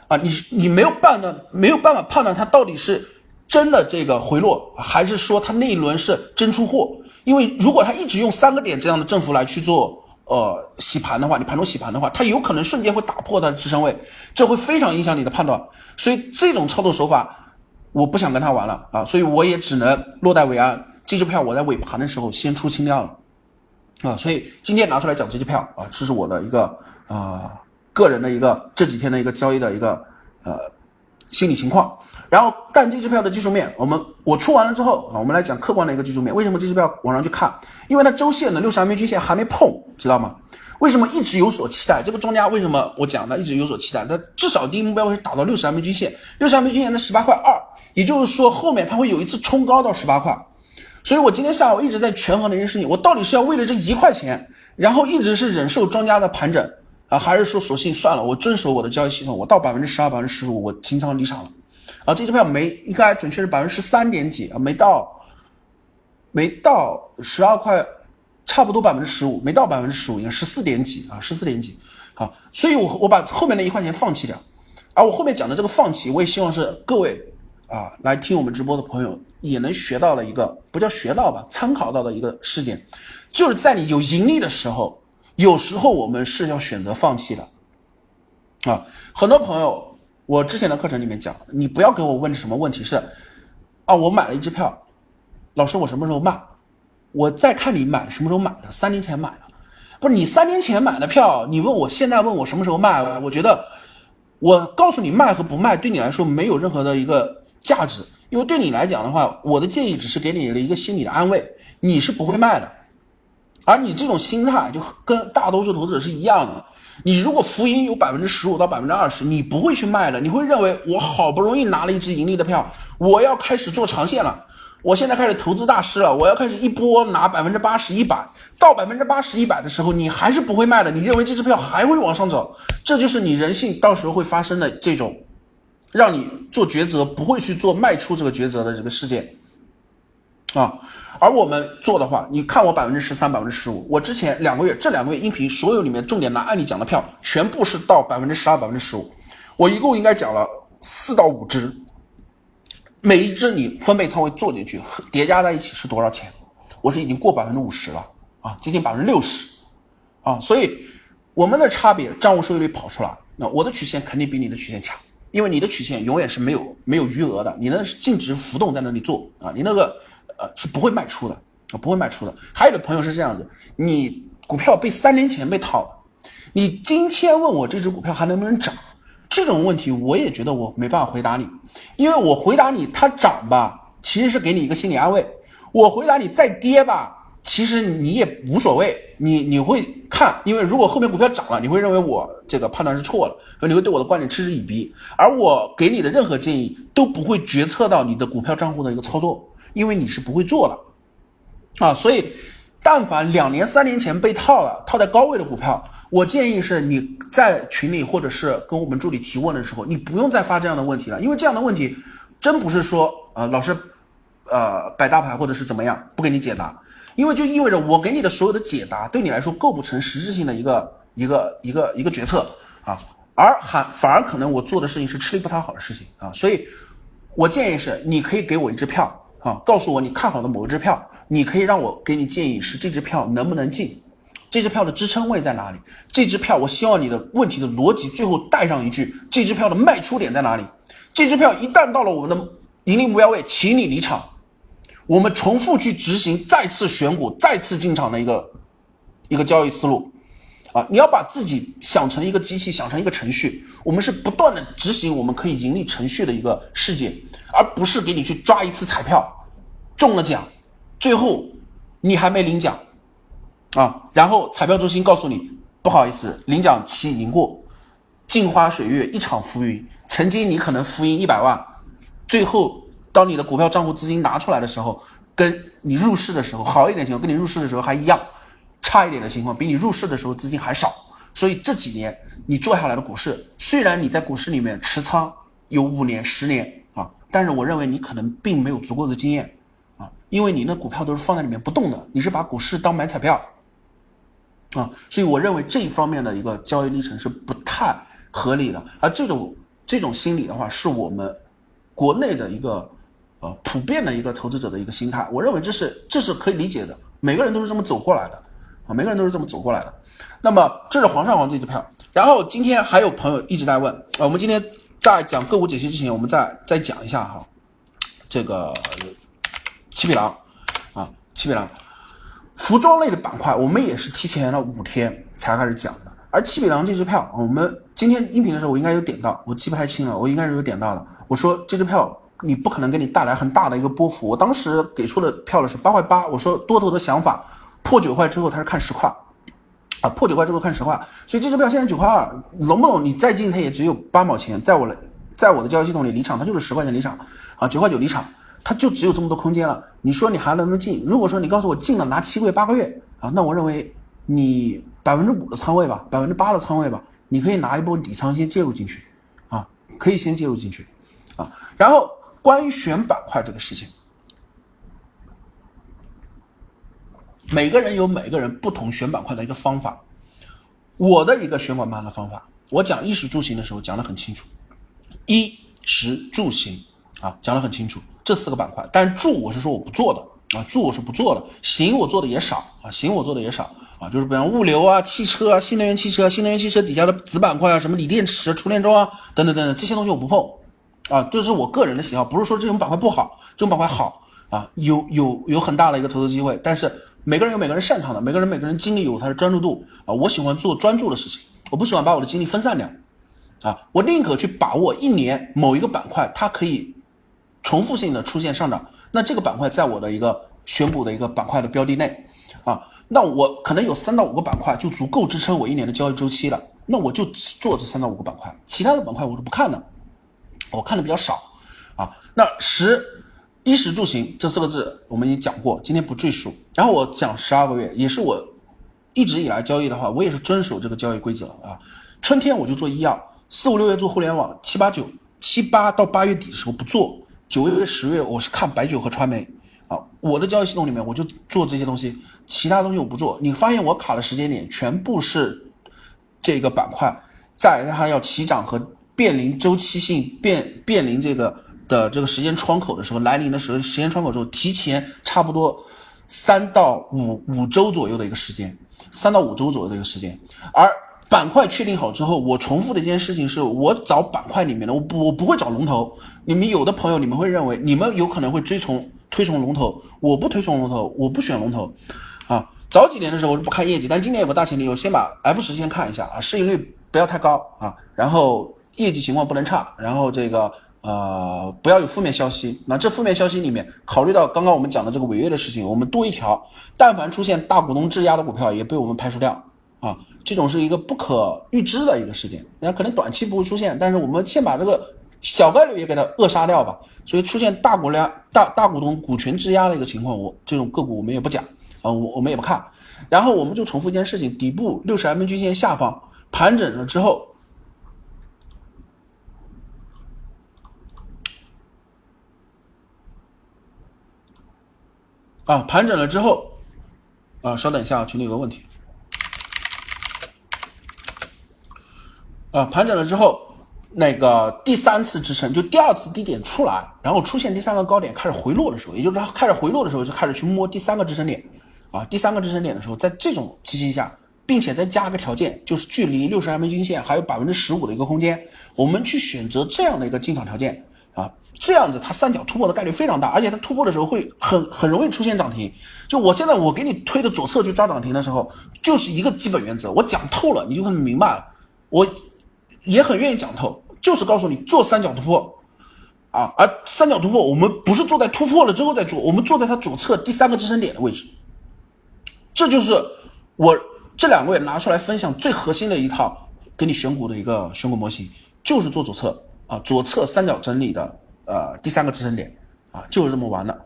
啊，你你没有办法没有办法判断它到底是真的这个回落，还是说它那一轮是真出货。因为如果他一直用三个点这样的振幅来去做呃洗盘的话，你盘中洗盘的话，它有可能瞬间会打破它的支撑位，这会非常影响你的判断。所以这种操作手法，我不想跟他玩了啊，所以我也只能落袋为安。这支票我在尾盘的时候先出清掉了啊，所以今天拿出来讲这支票啊，这是我的一个啊个人的一个这几天的一个交易的一个呃心理情况。然后，但这支票的技术面，我们我出完了之后啊，我们来讲客观的一个技术面。为什么这支票往上去看？因为它周线的六十二 MA 均线还没碰，知道吗？为什么一直有所期待？这个庄家为什么我讲的一直有所期待？它至少第一目标是打到六十二 MA 均线，六十二 MA 均线在十八块二，也就是说后面它会有一次冲高到十八块。所以我今天下午一直在权衡的一件事情，我到底是要为了这一块钱，然后一直是忍受庄家的盘整啊，还是说索性算了，我遵守我的交易系统，我到百分之十二、百分之十五，我清仓离场了。啊，这支票没应该准确是百分之十三点几啊，没到，没到十二块，差不多百分之十五，没到百分之十五，应该十四点几啊，十四点几。好，所以我我把后面那一块钱放弃掉，而我后面讲的这个放弃，我也希望是各位啊来听我们直播的朋友也能学到了一个不叫学到吧，参考到的一个事件，就是在你有盈利的时候，有时候我们是要选择放弃的啊，很多朋友。我之前的课程里面讲，你不要给我问什么问题是，啊，我买了一支票，老师我什么时候卖？我再看你买什么时候买的，三年前买的，不是你三年前买的票，你问我现在问我什么时候卖？我觉得我告诉你卖和不卖对你来说没有任何的一个价值，因为对你来讲的话，我的建议只是给你了一个心理的安慰，你是不会卖的，而你这种心态就跟大多数投资者是一样的。你如果浮盈有百分之十五到百分之二十，你不会去卖的，你会认为我好不容易拿了一只盈利的票，我要开始做长线了，我现在开始投资大师了，我要开始一波拿百分之八十一百，到百分之八十一百的时候，你还是不会卖的，你认为这支票还会往上走，这就是你人性到时候会发生的这种，让你做抉择不会去做卖出这个抉择的这个事件，啊。而我们做的话，你看我百分之十三、百分之十五，我之前两个月这两个月音频所有里面重点拿案例讲的票，全部是到百分之十二、百分之十五。我一共应该讲了四到五只，每一只你分配仓位做进去，叠加在一起是多少钱？我是已经过百分之五十了啊，接近百分之六十啊，所以我们的差别账务收益率跑出来，那我的曲线肯定比你的曲线强，因为你的曲线永远是没有没有余额的，你那是净值浮动在那里做啊，你那个。呃，是不会卖出的，不会卖出的。还有的朋友是这样子，你股票被三年前被套了，你今天问我这只股票还能不能涨，这种问题我也觉得我没办法回答你，因为我回答你它涨吧，其实是给你一个心理安慰；我回答你再跌吧，其实你也无所谓，你你会看，因为如果后面股票涨了，你会认为我这个判断是错了，你会对我的观点嗤之以鼻，而我给你的任何建议都不会决策到你的股票账户的一个操作。因为你是不会做的，啊，所以，但凡两年、三年前被套了、套在高位的股票，我建议是你在群里或者是跟我们助理提问的时候，你不用再发这样的问题了，因为这样的问题真不是说呃老师呃摆大牌或者是怎么样不给你解答，因为就意味着我给你的所有的解答对你来说构不成实质性的一个一个一个一个决策啊，而还反而可能我做的事情是吃力不讨好的事情啊，所以我建议是你可以给我一支票。啊，告诉我你看好的某一支票，你可以让我给你建议是这支票能不能进，这支票的支撑位在哪里？这支票我希望你的问题的逻辑最后带上一句：这支票的卖出点在哪里？这支票一旦到了我们的盈利目标位，请你离场。我们重复去执行再次选股、再次进场的一个一个交易思路啊！你要把自己想成一个机器，想成一个程序。我们是不断的执行我们可以盈利程序的一个世界，而不是给你去抓一次彩票，中了奖，最后你还没领奖啊！然后彩票中心告诉你，不好意思，领奖期已经过，镜花水月一场浮云。曾经你可能浮盈一百万，最后。当你的股票账户资金拿出来的时候，跟你入市的时候好一点情况，跟你入市的时候还一样，差一点的情况比你入市的时候资金还少。所以这几年你做下来的股市，虽然你在股市里面持仓有五年、十年啊，但是我认为你可能并没有足够的经验啊，因为你那股票都是放在里面不动的，你是把股市当买彩票啊，所以我认为这一方面的一个交易历程是不太合理的。而这种这种心理的话，是我们国内的一个。呃，普遍的一个投资者的一个心态，我认为这是这是可以理解的，每个人都是这么走过来的，啊，每个人都是这么走过来的。那么这是皇上皇这支票，然后今天还有朋友一直在问，啊，我们今天在讲个股解析之前，我们再再讲一下哈，这个七匹狼啊，七匹狼，服装类的板块，我们也是提前了五天才开始讲的，而七匹狼这支票，我们今天音频的时候我应该有点到，我记不太清了，我应该是有点到的，我说这支票。你不可能给你带来很大的一个波幅。我当时给出的票的是八块八，我说多头的想法破九块之后，他是看十块，啊，破九块之后看十块，所以这支票现在九块二，龙不龙？你再进它也只有八毛钱，在我的在我的交易系统里离场，它就是十块钱离场，啊，九块九离场，它就只有这么多空间了。你说你还能不能进？如果说你告诉我进了拿七个月八个月啊，那我认为你百分之五的仓位吧，百分之八的仓位吧，你可以拿一部分底仓先介入进去，啊，可以先介入进去，啊，然后。关于选板块这个事情，每个人有每个人不同选板块的一个方法。我的一个选管盘的方法，我讲衣食住行的时候讲的很清楚，衣食住行啊讲的很清楚，这四个板块。但是住我是说我不做的啊，住我是不做的，行我做的也少啊，行我做的也少啊，就是比方物流啊、汽车啊、新能源汽车、新能源汽车底下的子板块啊，什么锂电池、充电桩啊等等等等这些东西我不碰。啊，这是我个人的喜好，不是说这种板块不好，这种板块好啊，有有有很大的一个投资机会。但是每个人有每个人擅长的，每个人每个人精力有他的专注度啊。我喜欢做专注的事情，我不喜欢把我的精力分散掉啊。我宁可去把握一年某一个板块，它可以重复性的出现上涨，那这个板块在我的一个选股的一个板块的标的内啊，那我可能有三到五个板块就足够支撑我一年的交易周期了，那我就做这三到五个板块，其他的板块我是不看的。我看的比较少，啊，那十衣食住行这四个字我们已经讲过，今天不赘述。然后我讲十二个月，也是我一直以来交易的话，我也是遵守这个交易规则啊。春天我就做医药，四五六月做互联网，七八九七八到八月底的时候不做，九月十月我是看白酒和传媒啊。我的交易系统里面我就做这些东西，其他东西我不做。你发现我卡的时间点全部是这个板块在它要起涨和。面临周期性变，面临这个的这个时间窗口的时候来临的时候，时间窗口之后提前差不多三到五五周左右的一个时间，三到五周左右的一个时间。而板块确定好之后，我重复的一件事情是我找板块里面的，我不我不会找龙头。你们有的朋友你们会认为你们有可能会追从推崇龙头，我不推崇龙头，我不选龙头啊。早几年的时候我是不看业绩，但今年有个大前提，我先把 F 十先看一下啊，市盈率不要太高啊，然后。业绩情况不能差，然后这个呃不要有负面消息。那这负面消息里面，考虑到刚刚我们讲的这个违约的事情，我们多一条，但凡出现大股东质押的股票，也被我们排除掉啊。这种是一个不可预知的一个事件，那可能短期不会出现，但是我们先把这个小概率也给它扼杀掉吧。所以出现大股量大大股东股权质押的一个情况，我这种个股我们也不讲啊，我我们也不看。然后我们就重复一件事情，底部六十 M 均线下方盘整了之后。啊，盘整了之后，啊，稍等一下，群里有个问题。啊，盘整了之后，那个第三次支撑就第二次低点出来，然后出现第三个高点开始回落的时候，也就是它开始回落的时候，就开始去摸第三个支撑点。啊，第三个支撑点的时候，在这种情形下，并且再加个条件，就是距离六十 MA 均线还有百分之十五的一个空间，我们去选择这样的一个进场条件，这样子它三角突破的概率非常大，而且它突破的时候会很很容易出现涨停。就我现在我给你推的左侧去抓涨停的时候，就是一个基本原则，我讲透了，你就会明白了。我也很愿意讲透，就是告诉你做三角突破啊，而三角突破我们不是坐在突破了之后再做，我们坐在它左侧第三个支撑点的位置，这就是我。这两个月拿出来分享最核心的一套给你选股的一个选股模型，就是做左侧啊，左侧三角整理的呃第三个支撑点啊，就是这么玩的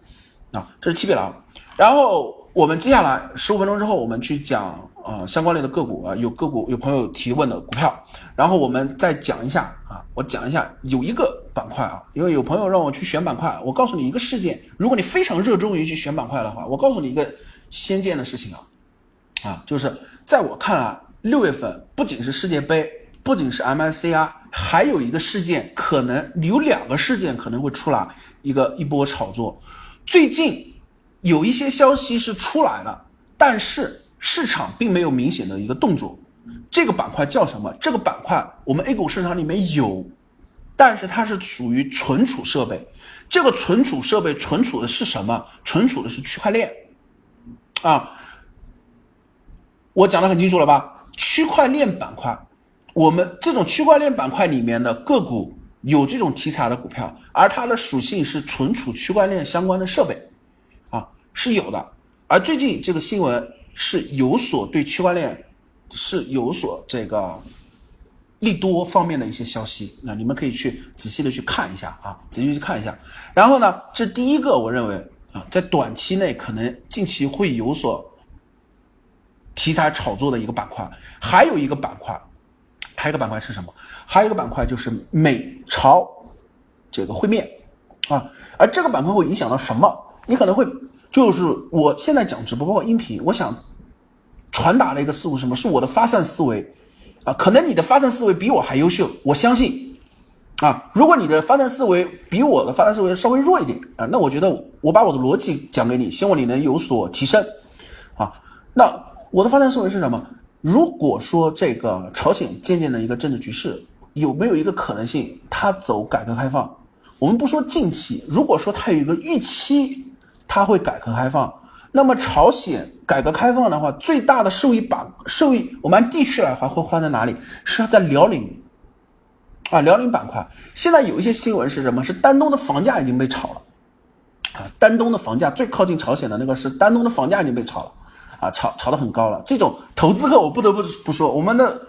啊，这是七匹狼。然后我们接下来十五分钟之后，我们去讲啊相关类的个股啊，有个股有朋友提问的股票，然后我们再讲一下啊，我讲一下有一个板块啊，因为有朋友让我去选板块，我告诉你一个事件，如果你非常热衷于去选板块的话，我告诉你一个先见的事情啊。啊，就是在我看来，六月份不仅是世界杯，不仅是 MSCI，还有一个事件，可能有两个事件可能会出来一个一波炒作。最近有一些消息是出来了，但是市场并没有明显的一个动作。这个板块叫什么？这个板块我们 A 股市场里面有，但是它是属于存储设备。这个存储设备存储的是什么？存储的是区块链啊。我讲的很清楚了吧？区块链板块，我们这种区块链板块里面的个股有这种题材的股票，而它的属性是存储区块链相关的设备，啊是有的。而最近这个新闻是有所对区块链是有所这个利多方面的一些消息，那你们可以去仔细的去看一下啊，仔细去看一下。然后呢，这第一个我认为啊，在短期内可能近期会有所。题材炒作的一个板块，还有一个板块，还有一个板块是什么？还有一个板块就是美朝这个会面啊，而这个板块会影响到什么？你可能会就是我现在讲直播包括音频，我想传达的一个思路是什么？是我的发散思维啊，可能你的发散思维比我还优秀，我相信啊，如果你的发散思维比我的发散思维稍微弱一点啊，那我觉得我把我的逻辑讲给你，希望你能有所提升啊，那。我的发散思维是什么？如果说这个朝鲜渐渐的一个政治局势有没有一个可能性，它走改革开放？我们不说近期，如果说它有一个预期，它会改革开放，那么朝鲜改革开放的话，最大的受益板受益，我们按地区来划，会划在哪里？是在辽宁啊，辽宁板块。现在有一些新闻是什么？是丹东的房价已经被炒了啊，丹东的房价最靠近朝鲜的那个是丹东的房价已经被炒了。啊，炒炒得很高了。这种投资客，我不得不不说，我们的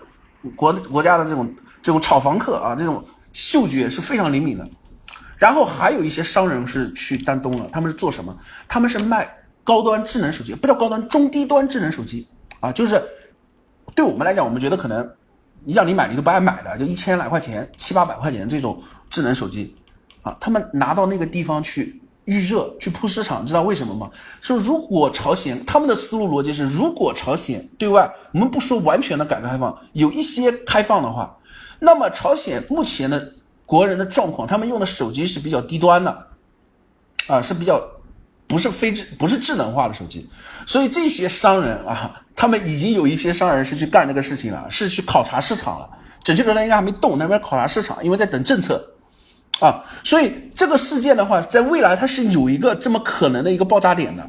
国国家的这种这种炒房客啊，这种嗅觉是非常灵敏的。然后还有一些商人是去丹东了，他们是做什么？他们是卖高端智能手机，不叫高端，中低端智能手机啊。就是对我们来讲，我们觉得可能让你买你都不爱买的，就一千来块钱、七八百块钱这种智能手机啊，他们拿到那个地方去。预热去铺市场，知道为什么吗？说如果朝鲜他们的思路逻辑是，如果朝鲜对外，我们不说完全的改革开放，有一些开放的话，那么朝鲜目前的国人的状况，他们用的手机是比较低端的，啊，是比较不是非智不是智能化的手机，所以这些商人啊，他们已经有一批商人是去干这个事情了，是去考察市场了。准确说，应该还没动，那边考察市场，因为在等政策。啊，所以这个事件的话，在未来它是有一个这么可能的一个爆炸点的，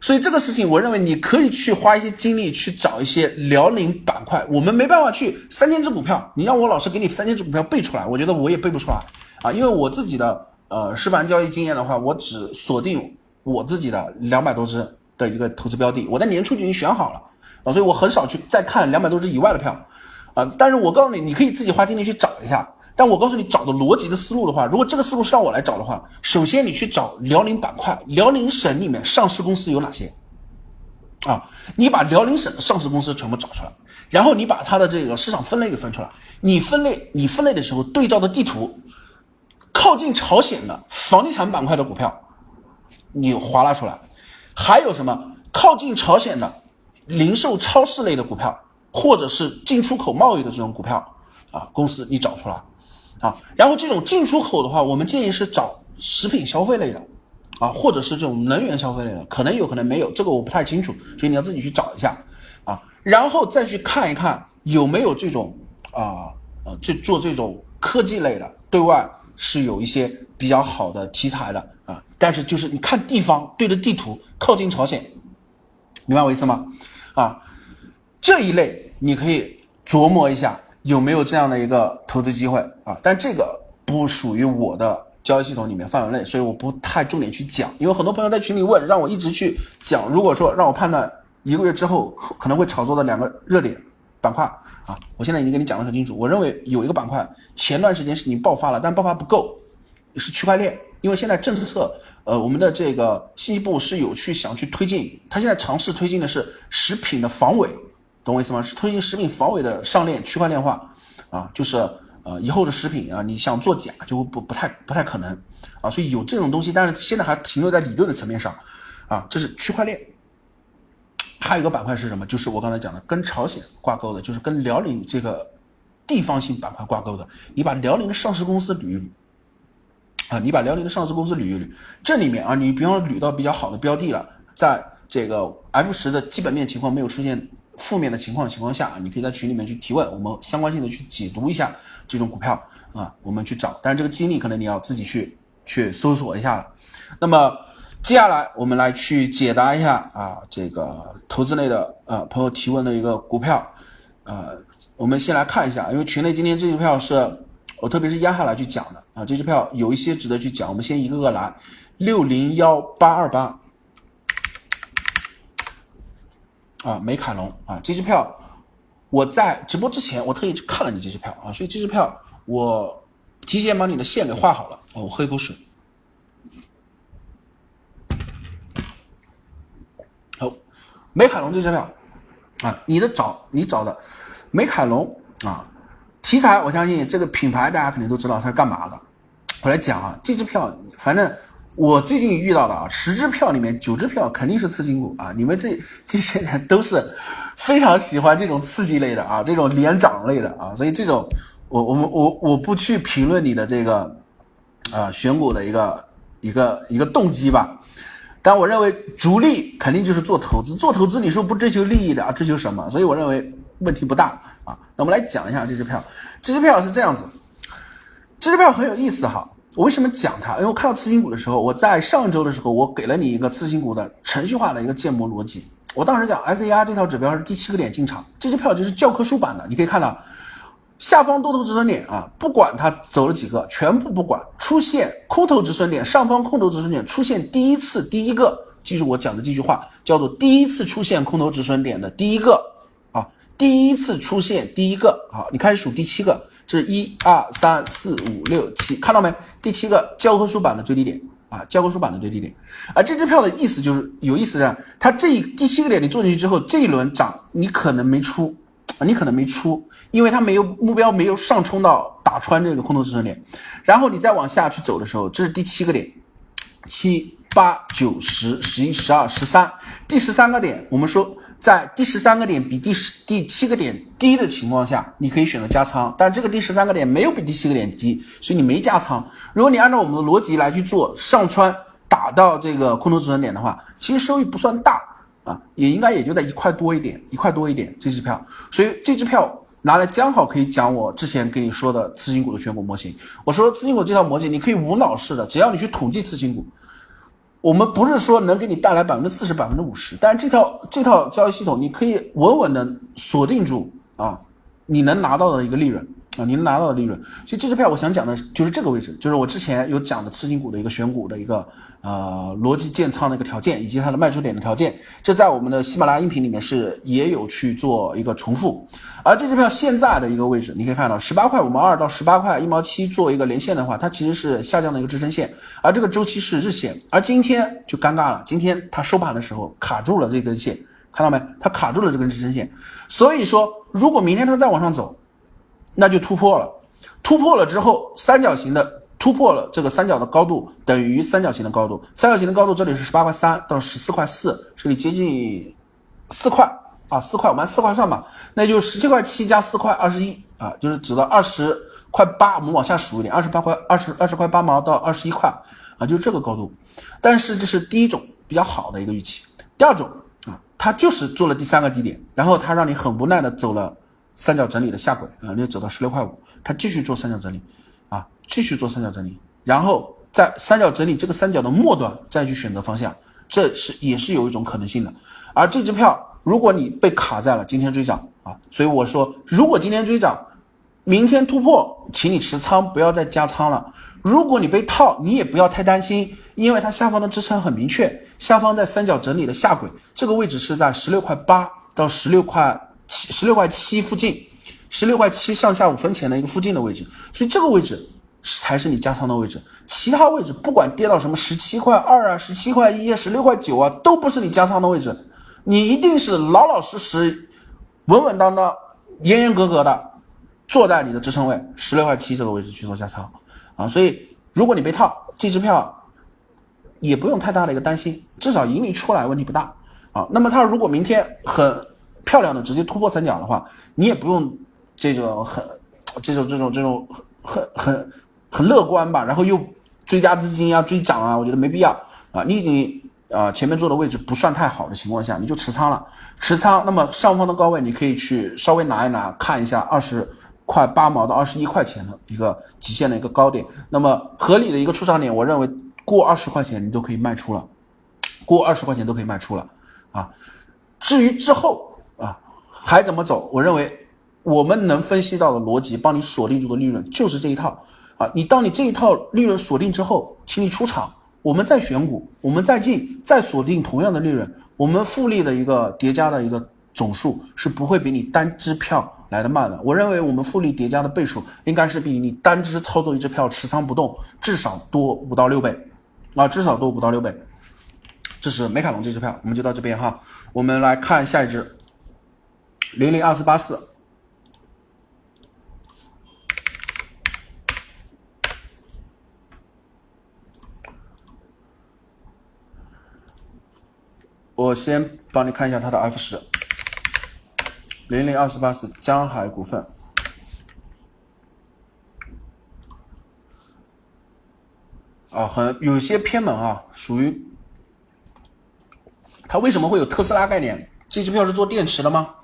所以这个事情，我认为你可以去花一些精力去找一些辽宁板块。我们没办法去三千只股票，你让我老师给你三千只股票背出来，我觉得我也背不出来啊，因为我自己的呃实盘交易经验的话，我只锁定我自己的两百多只的一个投资标的，我在年初就已经选好了啊，所以我很少去再看两百多只以外的票啊，但是我告诉你，你可以自己花精力去找一下。但我告诉你，找的逻辑的思路的话，如果这个思路是让我来找的话，首先你去找辽宁板块，辽宁省里面上市公司有哪些？啊，你把辽宁省的上市公司全部找出来，然后你把它的这个市场分类给分出来。你分类，你分类的时候对照的地图，靠近朝鲜的房地产板块的股票，你划拉出来；还有什么靠近朝鲜的零售超市类的股票，或者是进出口贸易的这种股票啊，公司你找出来。啊，然后这种进出口的话，我们建议是找食品消费类的，啊，或者是这种能源消费类的，可能有可能没有，这个我不太清楚，所以你要自己去找一下，啊，然后再去看一看有没有这种啊呃，这做这种科技类的，对外是有一些比较好的题材的啊。但是就是你看地方对着地图靠近朝鲜，明白我意思吗？啊，这一类你可以琢磨一下有没有这样的一个投资机会啊。但这个不属于我的交易系统里面范围内，所以我不太重点去讲。因为很多朋友在群里问，让我一直去讲。如果说让我判断。一个月之后可能会炒作的两个热点板块啊，我现在已经跟你讲得很清楚。我认为有一个板块前段时间是已经爆发了，但爆发不够，是区块链。因为现在政策，呃，我们的这个信息部是有去想去推进，他现在尝试推进的是食品的防伪，懂我意思吗？是推进食品防伪的上链区块链化啊，就是呃以后的食品啊，你想做假就不不太不太可能啊，所以有这种东西，但是现在还停留在理论的层面上啊，这是区块链。还有一个板块是什么？就是我刚才讲的，跟朝鲜挂钩的，就是跟辽宁这个地方性板块挂钩的。你把辽宁的上市公司捋一捋，啊，你把辽宁的上市公司捋一捋，这里面啊，你比方说捋到比较好的标的了，在这个 F 十的基本面情况没有出现负面的情况情况下啊，你可以在群里面去提问，我们相关性的去解读一下这种股票啊，我们去找。但是这个经历可能你要自己去去搜索一下了。那么。接下来我们来去解答一下啊，这个投资类的呃朋友提问的一个股票，呃，我们先来看一下，因为群内今天这支票是我特别是压下来去讲的啊，这支票有一些值得去讲，我们先一个个来，六零幺八二八啊，美凯龙啊，这支票我在直播之前我特意去看了你这支票啊，所以这支票我提前把你的线给画好了，我喝一口水。好美凯龙这支票啊，你的找你找的美凯龙啊，题材我相信这个品牌大家肯定都知道它是干嘛的。我来讲啊，这支票反正我最近遇到的啊，十支票里面九支票肯定是次新股啊。你们这 这些人都是非常喜欢这种刺激类的啊，这种连涨类的啊，所以这种我我们我我不去评论你的这个啊选股的一个一个一个动机吧。但我认为主力肯定就是做投资，做投资你说不追求利益的啊，追求什么？所以我认为问题不大啊。那我们来讲一下这支票，这支票是这样子，这支票很有意思哈。我为什么讲它？因为我看到次新股的时候，我在上周的时候，我给了你一个次新股的程序化的一个建模逻辑。我当时讲，SER 这套指标是第七个点进场，这支票就是教科书版的，你可以看到。下方多头止损点啊，不管它走了几个，全部不管，出现空头止损点，上方空头止损点出现第一次，第一个，记住我讲的这句话，叫做第一次出现空头止损点的第一个啊，第一次出现第一个，好，你开始数第七个，这一二三四五六七，看到没？第七个教科书版的最低点啊，教科书版的最低点，而这支票的意思就是有意思的，它这第七个点你做进去之后，这一轮涨你可能没出。你可能没出，因为它没有目标，没有上冲到打穿这个空头支撑点，然后你再往下去走的时候，这是第七个点，七八九十十一十二十三，第十三个点，我们说在第十三个点比第十第七个点低的情况下，你可以选择加仓，但这个第十三个点没有比第七个点低，所以你没加仓。如果你按照我们的逻辑来去做上穿打到这个空头止损点的话，其实收益不算大。啊，也应该也就在一块多一点，一块多一点这支票，所以这支票拿来刚好可以讲我之前跟你说的次新股的选股模型。我说次新股这套模型你可以无脑式的，只要你去统计次新股，我们不是说能给你带来百分之四十、百分之五十，但是这套这套交易系统你可以稳稳的锁定住啊，你能拿到的一个利润。啊，您拿到的利润，其实这支票我想讲的就是这个位置，就是我之前有讲的次新股的一个选股的一个呃逻辑建仓的一个条件，以及它的卖出点的条件，这在我们的喜马拉雅音频里面是也有去做一个重复。而这支票现在的一个位置，你可以看到十八块五毛二到十八块一毛七做一个连线的话，它其实是下降的一个支撑线，而这个周期是日线，而今天就尴尬了，今天它收盘的时候卡住了这根线，看到没？它卡住了这根支撑线，所以说如果明天它再往上走。那就突破了，突破了之后，三角形的突破了这个三角的高度等于三角形的高度，三角形的高度这里是十八块三到十四块四，这里接近四块啊，四块，我们按四块算吧，那就十七块七加四块二十一啊，就是指到二十块八，我们往下数一点，二十八块二十二十块八毛到二十一块啊，就是这个高度，但是这是第一种比较好的一个预期，第二种啊，它就是做了第三个低点，然后它让你很无奈的走了三角整理的下轨啊，你走到十六块五，它继续做三角整理啊，继续做三角整理，然后在三角整理这个三角的末端再去选择方向，这是也是有一种可能性的。而这支票，如果你被卡在了今天追涨啊，所以我说，如果今天追涨，明天突破，请你持仓，不要再加仓了。如果你被套，你也不要太担心，因为它下方的支撑很明确，下方在三角整理的下轨，这个位置是在十六块八到十六块七、十六块七附近，十六块七上下五分钱的一个附近的位置，所以这个位置才是你加仓的位置。其他位置不管跌到什么十七块二啊、十七块一啊、十六块九啊，都不是你加仓的位置。你一定是老老实实、稳稳当当、严严格格的坐在你的支撑位十六块七这个位置去做加仓。啊，所以如果你被套这支票，也不用太大的一个担心，至少盈利出来问题不大啊。那么它如果明天很漂亮的直接突破三角的话，你也不用这种很 这种这种这种很很很乐观吧，然后又追加资金啊追涨啊，我觉得没必要啊。你已经啊前面做的位置不算太好的情况下，你就持仓了，持仓。那么上方的高位你可以去稍微拿一拿，看一下二十。块八毛到二十一块钱的一个极限的一个高点，那么合理的一个出场点，我认为过二十块钱你都可以卖出了，过二十块钱都可以卖出了啊。至于之后还怎么走，我认为我们能分析到的逻辑，帮你锁定住的利润就是这一套啊。你当你这一套利润锁定之后，请你出场，我们再选股，我们再进，再锁定同样的利润，我们复利的一个叠加的一个总数是不会比你单支票。来的慢了，我认为我们复利叠加的倍数应该是比你单只操作一只票持仓不动至少多五到六倍，啊，至少多五到六倍。这是美凯龙这支票，我们就到这边哈。我们来看下一只，零零二四八四。我先帮你看一下它的 F 十。零零二四八四江海股份，啊，很有些偏门啊，属于它为什么会有特斯拉概念？这支票是做电池的吗？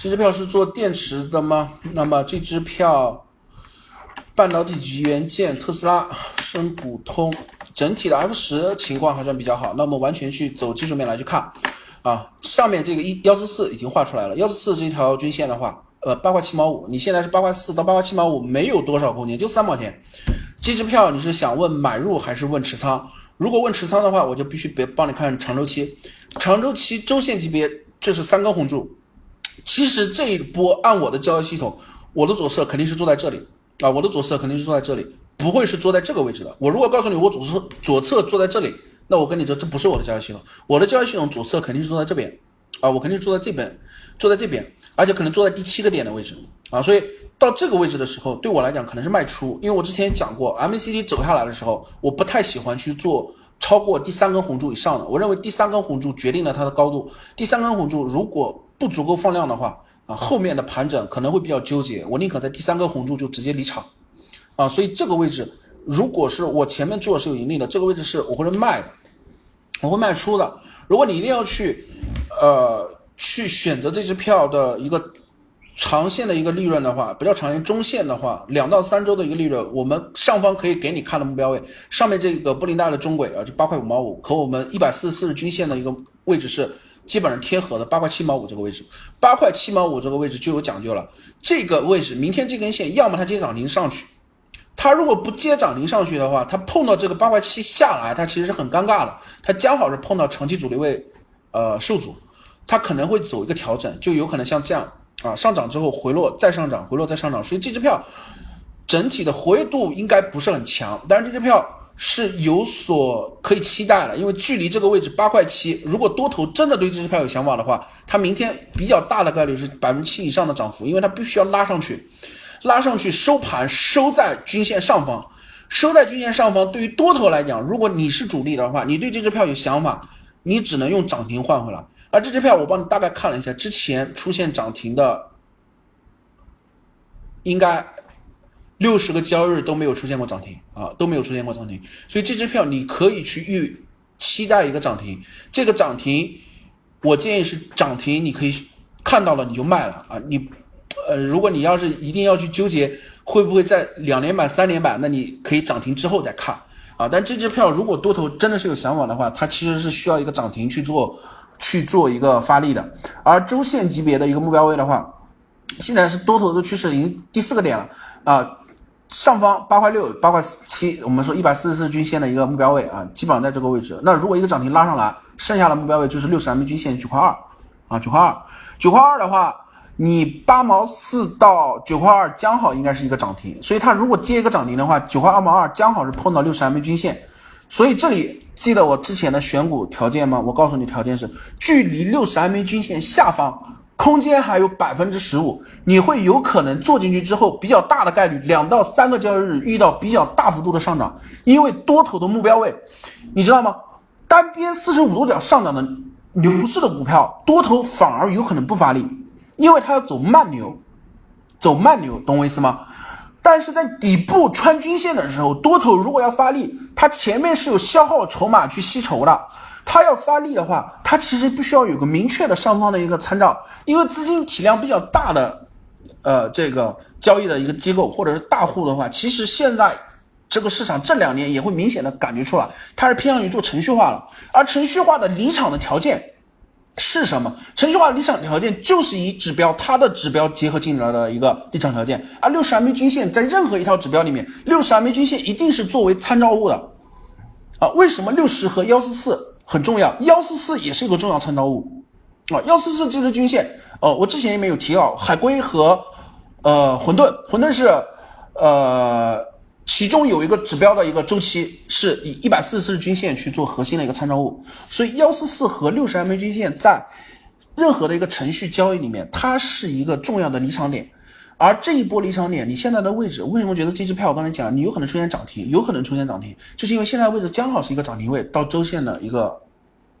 这支票是做电池的吗？那么这支票，半导体及元件，特斯拉、深股通，整体的 F 十情况还算比较好。那么完全去走技术面来去看。啊，上面这个一幺四四已经画出来了。幺四四这条均线的话，呃，八块七毛五，你现在是八块四到八块七毛五，没有多少空间，就三毛钱。这支票你是想问买入还是问持仓？如果问持仓的话，我就必须别帮你看长周期，长周期周线级别这是三根红柱。其实这一波按我的交易系统，我的左侧肯定是坐在这里啊，我的左侧肯定是坐在这里，不会是坐在这个位置的。我如果告诉你我左侧左侧坐在这里。那我跟你说，这不是我的交易系统，我的交易系统左侧肯定是坐在这边，啊，我肯定是坐在这边，坐在这边，而且可能坐在第七个点的位置，啊，所以到这个位置的时候，对我来讲可能是卖出，因为我之前也讲过，MACD 走下来的时候，我不太喜欢去做超过第三根红柱以上的，我认为第三根红柱决定了它的高度，第三根红柱如果不足够放量的话，啊，后面的盘整可能会比较纠结，我宁可在第三根红柱就直接离场，啊，所以这个位置如果是我前面做是有盈利的，这个位置是我会卖的。我会卖出的。如果你一定要去，呃，去选择这支票的一个长线的一个利润的话，不叫长线，中线的话，两到三周的一个利润，我们上方可以给你看的目标位，上面这个布林带的中轨啊，就八块五毛五，和我们一百四十四日均线的一个位置是基本上贴合的，八块七毛五这个位置，八块七毛五这个位置就有讲究了。这个位置，明天这根线，要么它接涨停上去。它如果不接涨停上去的话，它碰到这个八块七下来，它其实是很尴尬的。它刚好是碰到长期阻力位，呃，受阻，它可能会走一个调整，就有可能像这样啊，上涨之后回落再上涨，回落再上涨。所以这支票整体的活跃度应该不是很强，但是这支票是有所可以期待的，因为距离这个位置八块七，如果多头真的对这支票有想法的话，它明天比较大的概率是百分之七以上的涨幅，因为它必须要拉上去。拉上去收盘收在均线上方，收在均线上方。对于多头来讲，如果你是主力的话，你对这支票有想法，你只能用涨停换回来。而这支票我帮你大概看了一下，之前出现涨停的，应该六十个交易日都没有出现过涨停啊，都没有出现过涨停。所以这支票你可以去预期待一个涨停，这个涨停我建议是涨停，你可以看到了你就卖了啊。你呃，如果你要是一定要去纠结会不会在两连板、三连板，那你可以涨停之后再看啊。但这支票如果多头真的是有想法的话，它其实是需要一个涨停去做去做一个发力的。而周线级别的一个目标位的话，现在是多头的趋势已经第四个点了啊。上方八块六、八块七，我们说一百四十四均线的一个目标位啊，基本上在这个位置。那如果一个涨停拉上来，剩下的目标位就是六十 MA 均线九块二啊，九块二，九块二的话，你八毛四到九块二刚好应该是一个涨停，所以它如果接一个涨停的话，九块二毛二刚好是碰到六十 MA 均线，所以这里记得我之前的选股条件吗？我告诉你条件是距离六十 MA 均线下方。空间还有百分之十五，你会有可能做进去之后，比较大的概率两到三个交易日遇到比较大幅度的上涨，因为多头的目标位，你知道吗？单边四十五度角上涨的牛市的股票，多头反而有可能不发力，因为它要走慢牛，走慢牛，懂我意思吗？但是在底部穿均线的时候，多头如果要发力，它前面是有消耗筹码去吸筹的。它要发力的话，它其实必须要有个明确的上方的一个参照，因为资金体量比较大的，呃，这个交易的一个机构或者是大户的话，其实现在这个市场这两年也会明显的感觉出来，它是偏向于做程序化了。而程序化的离场的条件是什么？程序化离场条件就是以指标它的指标结合进来的一个离场条件。而六十 MA 均线在任何一条指标里面，六十 MA 均线一定是作为参照物的啊。为什么六十和幺四四？很重要，幺四四也是一个重要参照物啊，幺四四就是均线哦。我之前里面有提到海龟和呃混沌，混沌是呃其中有一个指标的一个周期是以一百四十四均线去做核心的一个参照物，所以幺四四和六十 MA 均线在任何的一个程序交易里面，它是一个重要的离场点。而这一波离场点，你现在的位置为什么觉得这支票？我刚才讲，你有可能出现涨停，有可能出现涨停，就是因为现在位置刚好是一个涨停位到周线的一个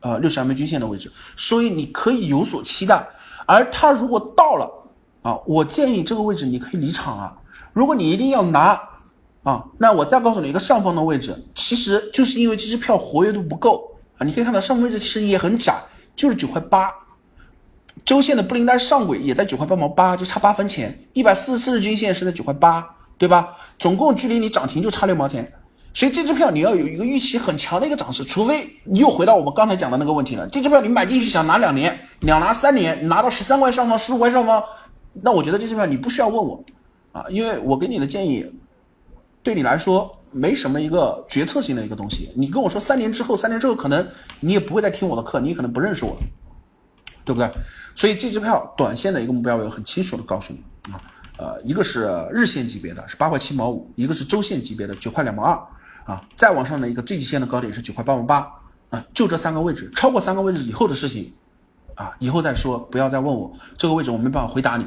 呃六十 MA 均线的位置，所以你可以有所期待。而它如果到了啊，我建议这个位置你可以离场啊。如果你一定要拿啊，那我再告诉你一个上方的位置，其实就是因为这支票活跃度不够啊。你可以看到上方位置其实也很窄，就是九块八。周线的布林带上轨也在九块八毛八，就差八分钱。一百四十四日均线是在九块八，对吧？总共距离你涨停就差六毛钱。所以这支票你要有一个预期很强的一个涨势，除非你又回到我们刚才讲的那个问题了。这支票你买进去想拿两年、两拿三年，拿到十三块上方、十五块上方，那我觉得这支票你不需要问我啊，因为我给你的建议对你来说没什么一个决策性的一个东西。你跟我说三年之后，三年之后可能你也不会再听我的课，你可能不认识我了，对不对？所以这支票短线的一个目标我很清楚的告诉你啊，呃，一个是日线级别的是八块七毛五，一个是周线级别的九块两毛二啊，再往上的一个最极限的高点是九块八毛八啊，就这三个位置，超过三个位置以后的事情啊，以后再说，不要再问我这个位置，我没办法回答你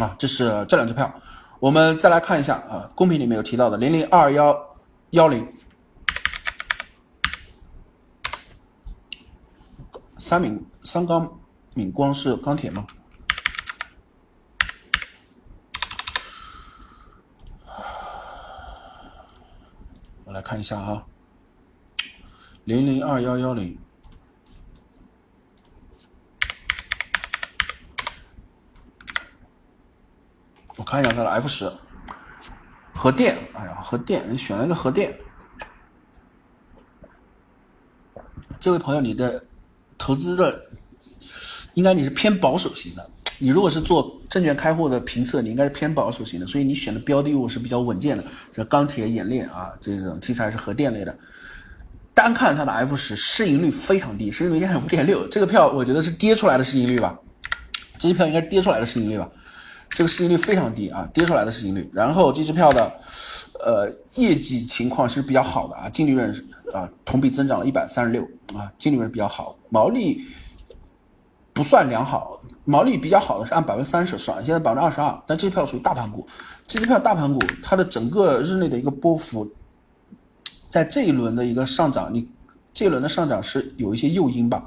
啊。这是这两支票，我们再来看一下啊，公屏里面有提到的零零二幺幺零三名三钢。闽光是钢铁吗？我来看一下哈，零零二幺幺零，我看一下它的 F 十，核电，哎呀，核电，你选了一个核电，这位朋友，你的投资的。应该你是偏保守型的，你如果是做证券开户的评测，你应该是偏保守型的，所以你选的标的物是比较稳健的，这钢铁、冶炼啊，这种题材是核电类的。单看它的 F 十市盈率非常低，市盈率现在五点六，这个票我觉得是跌出来的市盈率吧？这支票应该是跌出来的市盈率吧？这个市盈率非常低啊，跌出来的市盈率。然后这支票的呃业绩情况是比较好的啊，净利润啊同比增长了一百三十六啊，净利润比较好，毛利。不算良好，毛利比较好的是按百分之三十算，现在百分之二十二。但这票属于大盘股，这支票大盘股，它的整个日内的一个波幅，在这一轮的一个上涨，你这一轮的上涨是有一些诱因吧？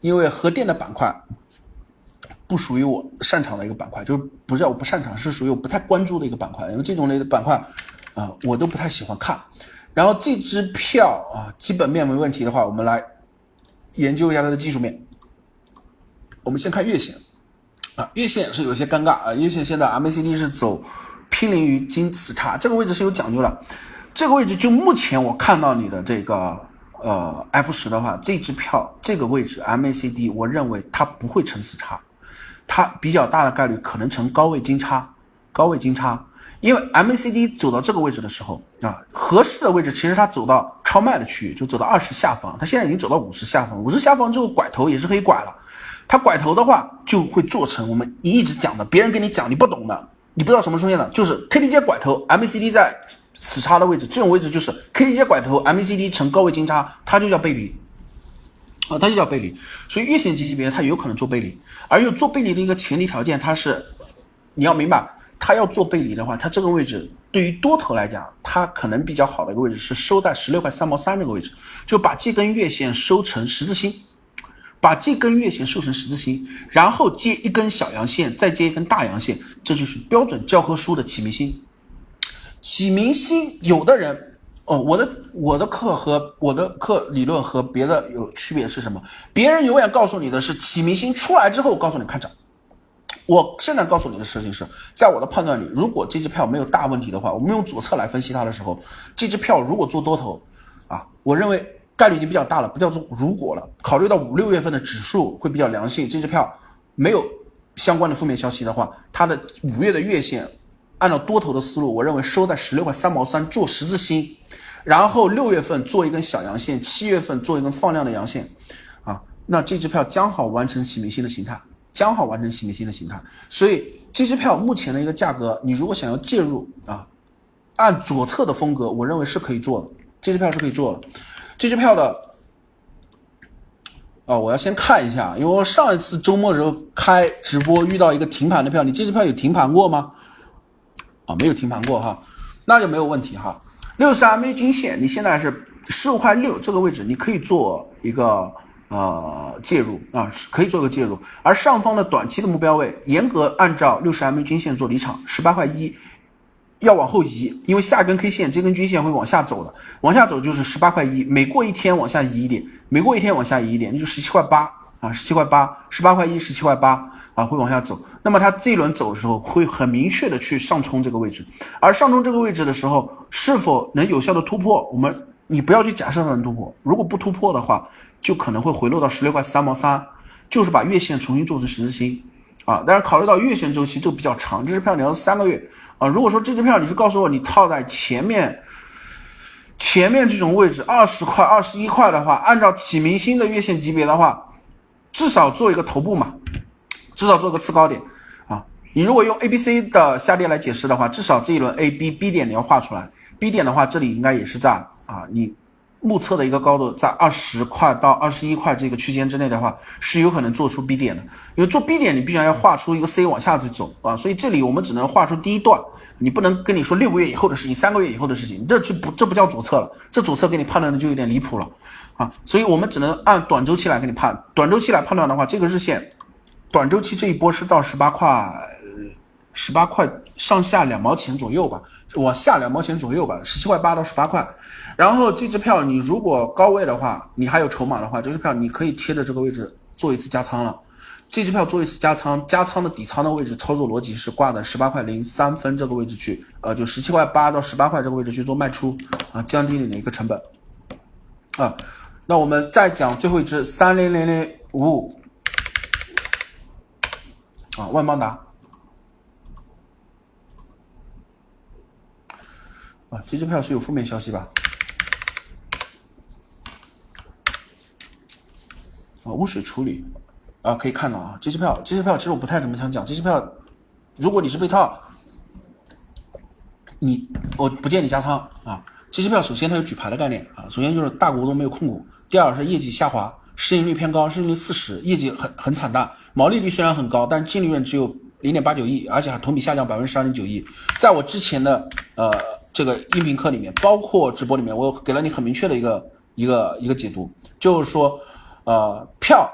因为核电的板块不属于我擅长的一个板块，就是不是我不擅长，是属于我不太关注的一个板块。因为这种类的板块啊，我都不太喜欢看。然后这支票啊，基本面没问题的话，我们来研究一下它的技术面。我们先看月线啊，月线是有些尴尬啊，月线现在 MACD 是走濒临于金死叉，这个位置是有讲究的。这个位置就目前我看到你的这个呃 F 十的话，这支票这个位置 MACD，我认为它不会成死叉，它比较大的概率可能成高位金叉，高位金叉。因为 MACD 走到这个位置的时候啊，合适的位置其实它走到超卖的区域，就走到二十下方，它现在已经走到五十下方，五十下方之后拐头也是可以拐了。它拐头的话就会做成我们一直讲的，别人跟你讲你不懂的，你不知道什么出现了，就是 KDJ 拐头，MACD 在死叉的位置，这种位置就是 KDJ 拐头，MACD 呈高位金叉，它就叫背离啊，它就叫背离。所以月线级别它有可能做背离，而又做背离的一个前提条件，它是你要明白。它要做背离的话，它这个位置对于多头来讲，它可能比较好的一个位置是收在十六块三毛三这个位置，就把这根月线收成十字星，把这根月线收成十字星，然后接一根小阳线，再接一根大阳线，这就是标准教科书的启明星。启明星，有的人哦，我的我的课和我的课理论和别的有区别是什么？别人永远告诉你的是启明星出来之后，告诉你看涨。我现在告诉你的事情是，在我的判断里，如果这支票没有大问题的话，我们用左侧来分析它的时候，这支票如果做多头，啊，我认为概率已经比较大了，不叫做如果了。考虑到五六月份的指数会比较良性，这支票没有相关的负面消息的话，它的五月的月线，按照多头的思路，我认为收在十六块三毛三做十字星，然后六月份做一根小阳线，七月份做一根放量的阳线，啊，那这支票将好完成起明星的形态。将好完成起明星的形态，所以这支票目前的一个价格，你如果想要介入啊，按左侧的风格，我认为是可以做的。这支票是可以做的。这支票的，哦，我要先看一下，因为我上一次周末的时候开直播遇到一个停盘的票，你这支票有停盘过吗？啊，没有停盘过哈，那就没有问题哈。六十 MA 均线，你现在是十五块六这个位置，你可以做一个。呃，介入啊，可以做个介入，而上方的短期的目标位，严格按照六十 MA 均线做离场，十八块一，要往后移，因为下根 K 线这根均线会往下走的，往下走就是十八块一，每过一天往下移一点，每过一天往下移一点，那就十七块八啊，十七块八，十八块一，十七块八啊，会往下走。那么它这一轮走的时候，会很明确的去上冲这个位置，而上冲这个位置的时候，是否能有效的突破？我们你不要去假设它能突破，如果不突破的话。就可能会回落到十六块三毛三，就是把月线重新做成十字星啊。但是考虑到月线周期就比较长，这支票你要三个月啊。如果说这支票你是告诉我你套在前面，前面这种位置二十块、二十一块的话，按照启明星的月线级别的话，至少做一个头部嘛，至少做个次高点啊。你如果用 A、B、C 的下跌来解释的话，至少这一轮 A、B、B 点你要画出来，B 点的话这里应该也是在啊你。目测的一个高度在二十块到二十一块这个区间之内的话，是有可能做出 B 点的。因为做 B 点，你必然要画出一个 C 往下去走啊，所以这里我们只能画出第一段，你不能跟你说六个月以后的事情，三个月以后的事情，这就不这不叫左侧了，这左侧给你判断的就有点离谱了啊。所以我们只能按短周期来给你判，短周期来判断的话，这个日线短周期这一波是到十八块，十八块上下两毛钱左右吧，往下两毛钱左右吧，十七块八到十八块。然后这支票你如果高位的话，你还有筹码的话，这支票你可以贴着这个位置做一次加仓了。这支票做一次加仓，加仓的底仓的位置操作逻辑是挂在十八块零三分这个位置去，呃，就十七块八到十八块这个位置去做卖出啊，降低你的一个成本啊。那我们再讲最后一支三零零零五五啊，万邦达啊，这支票是有负面消息吧？啊，污水处理，啊，可以看到啊，这支票，这支票其实我不太怎么想讲，这支票，如果你是被套，你我不建议加仓啊。这支票首先它有举牌的概念啊，首先就是大股东没有控股，第二是业绩下滑，市盈率偏高，市盈率四十，业绩很很惨淡，毛利率虽然很高，但净利润只有零点八九亿，而且还同比下降百分之十二点九亿。在我之前的呃这个音频课里面，包括直播里面，我给了你很明确的一个一个一个解读，就是说。呃，票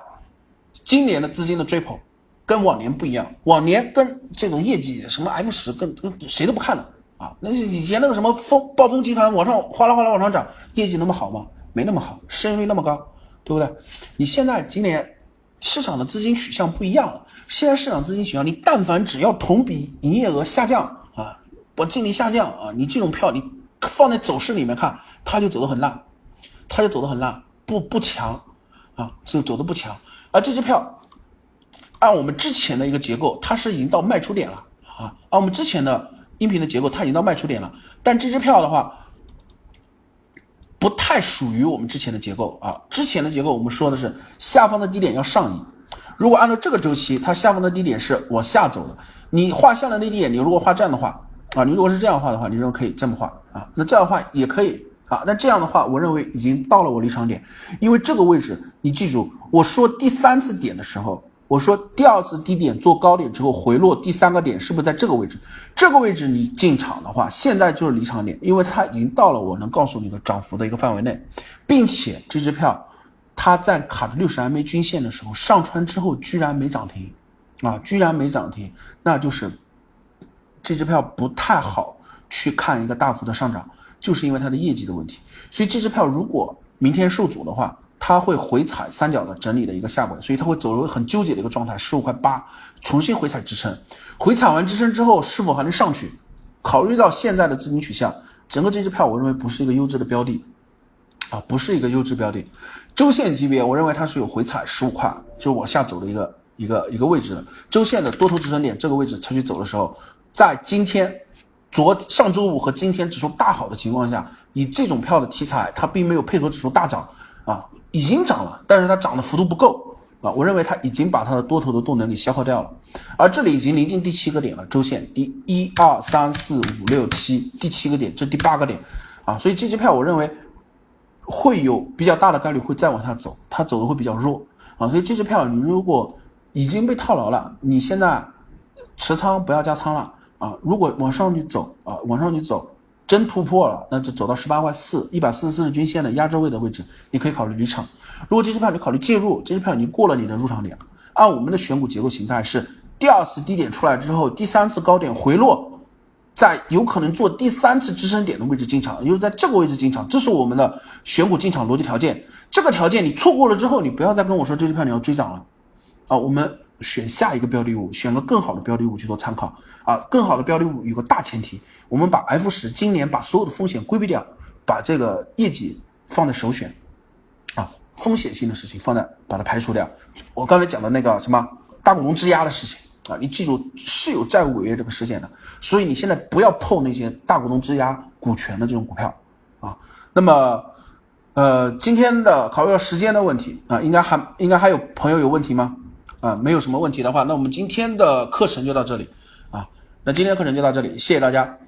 今年的资金的追捧跟往年不一样，往年跟这种业绩什么 F 十跟跟谁都不看了啊。那以前那个什么风暴风集团往上哗啦哗啦往上涨，业绩那么好吗？没那么好，市盈率那么高，对不对？你现在今年市场的资金取向不一样了。现在市场资金取向，你但凡只要同比营业额下降啊，我净利下降啊，你这种票你放在走势里面看，它就走得很烂，它就走得很烂，不不强啊，就走的不强。而这支票按我们之前的一个结构，它是已经到卖出点了啊，按我们之前的音频的结构，它已经到卖出点了。但这支票的话，不太属于我们之前的结构啊。之前的结构我们说的是下方的低点要上移。如果按照这个周期，它下方的低点是往下走的。你画下的那低点，你如果画这样的话啊，你如果是这样画的话，你认为可以这么画啊？那这样画也可以啊。那这样的话，我认为已经到了我离场点，因为这个位置，你记住我说第三次点的时候。我说第二次低点做高点之后回落，第三个点是不是在这个位置？这个位置你进场的话，现在就是离场点，因为它已经到了我能告诉你的涨幅的一个范围内，并且这支票它在卡着六十 MA 均线的时候上穿之后居然没涨停，啊，居然没涨停，那就是这支票不太好去看一个大幅的上涨，就是因为它的业绩的问题。所以这支票如果明天受阻的话，它会回踩三角的整理的一个下轨，所以它会走入很纠结的一个状态，十五块八重新回踩支撑，回踩完支撑之后是否还能上去？考虑到现在的资金取向，整个这支票我认为不是一个优质的标的，啊，不是一个优质标的。周线级别我认为它是有回踩十五块，就往下走的一个一个一个位置的。周线的多头支撑点这个位置它去走的时候，在今天、昨上周五和今天指数大好的情况下，以这种票的题材，它并没有配合指数大涨啊。已经涨了，但是它涨的幅度不够啊！我认为它已经把它的多头的动能给消耗掉了，而这里已经临近第七个点了，周线第一二三四五六七第七个点，这第八个点啊！所以这支票我认为会有比较大的概率会再往下走，它走的会比较弱啊！所以这支票你如果已经被套牢了，你现在持仓不要加仓了啊！如果往上去走啊，往上去走。真突破了，那就走到十八块四，一百四十四日均线的压制位的位置，你可以考虑离场。如果这支票你考虑介入，这支票已经过了你的入场点。按我们的选股结构形态是，第二次低点出来之后，第三次高点回落，在有可能做第三次支撑点的位置进场，也就是在这个位置进场，这是我们的选股进场逻辑条件。这个条件你错过了之后，你不要再跟我说这支票你要追涨了啊，我们。选下一个标的物，选个更好的标的物去做参考啊！更好的标的物有个大前提，我们把 F 十今年把所有的风险规避掉，把这个业绩放在首选啊，风险性的事情放在把它排除掉。我刚才讲的那个什么大股东质押的事情啊，你记住是有债务违约这个事件的，所以你现在不要碰那些大股东质押股权的这种股票啊。那么，呃，今天的考虑到时间的问题啊，应该还应该还有朋友有问题吗？啊，没有什么问题的话，那我们今天的课程就到这里啊。那今天的课程就到这里，谢谢大家。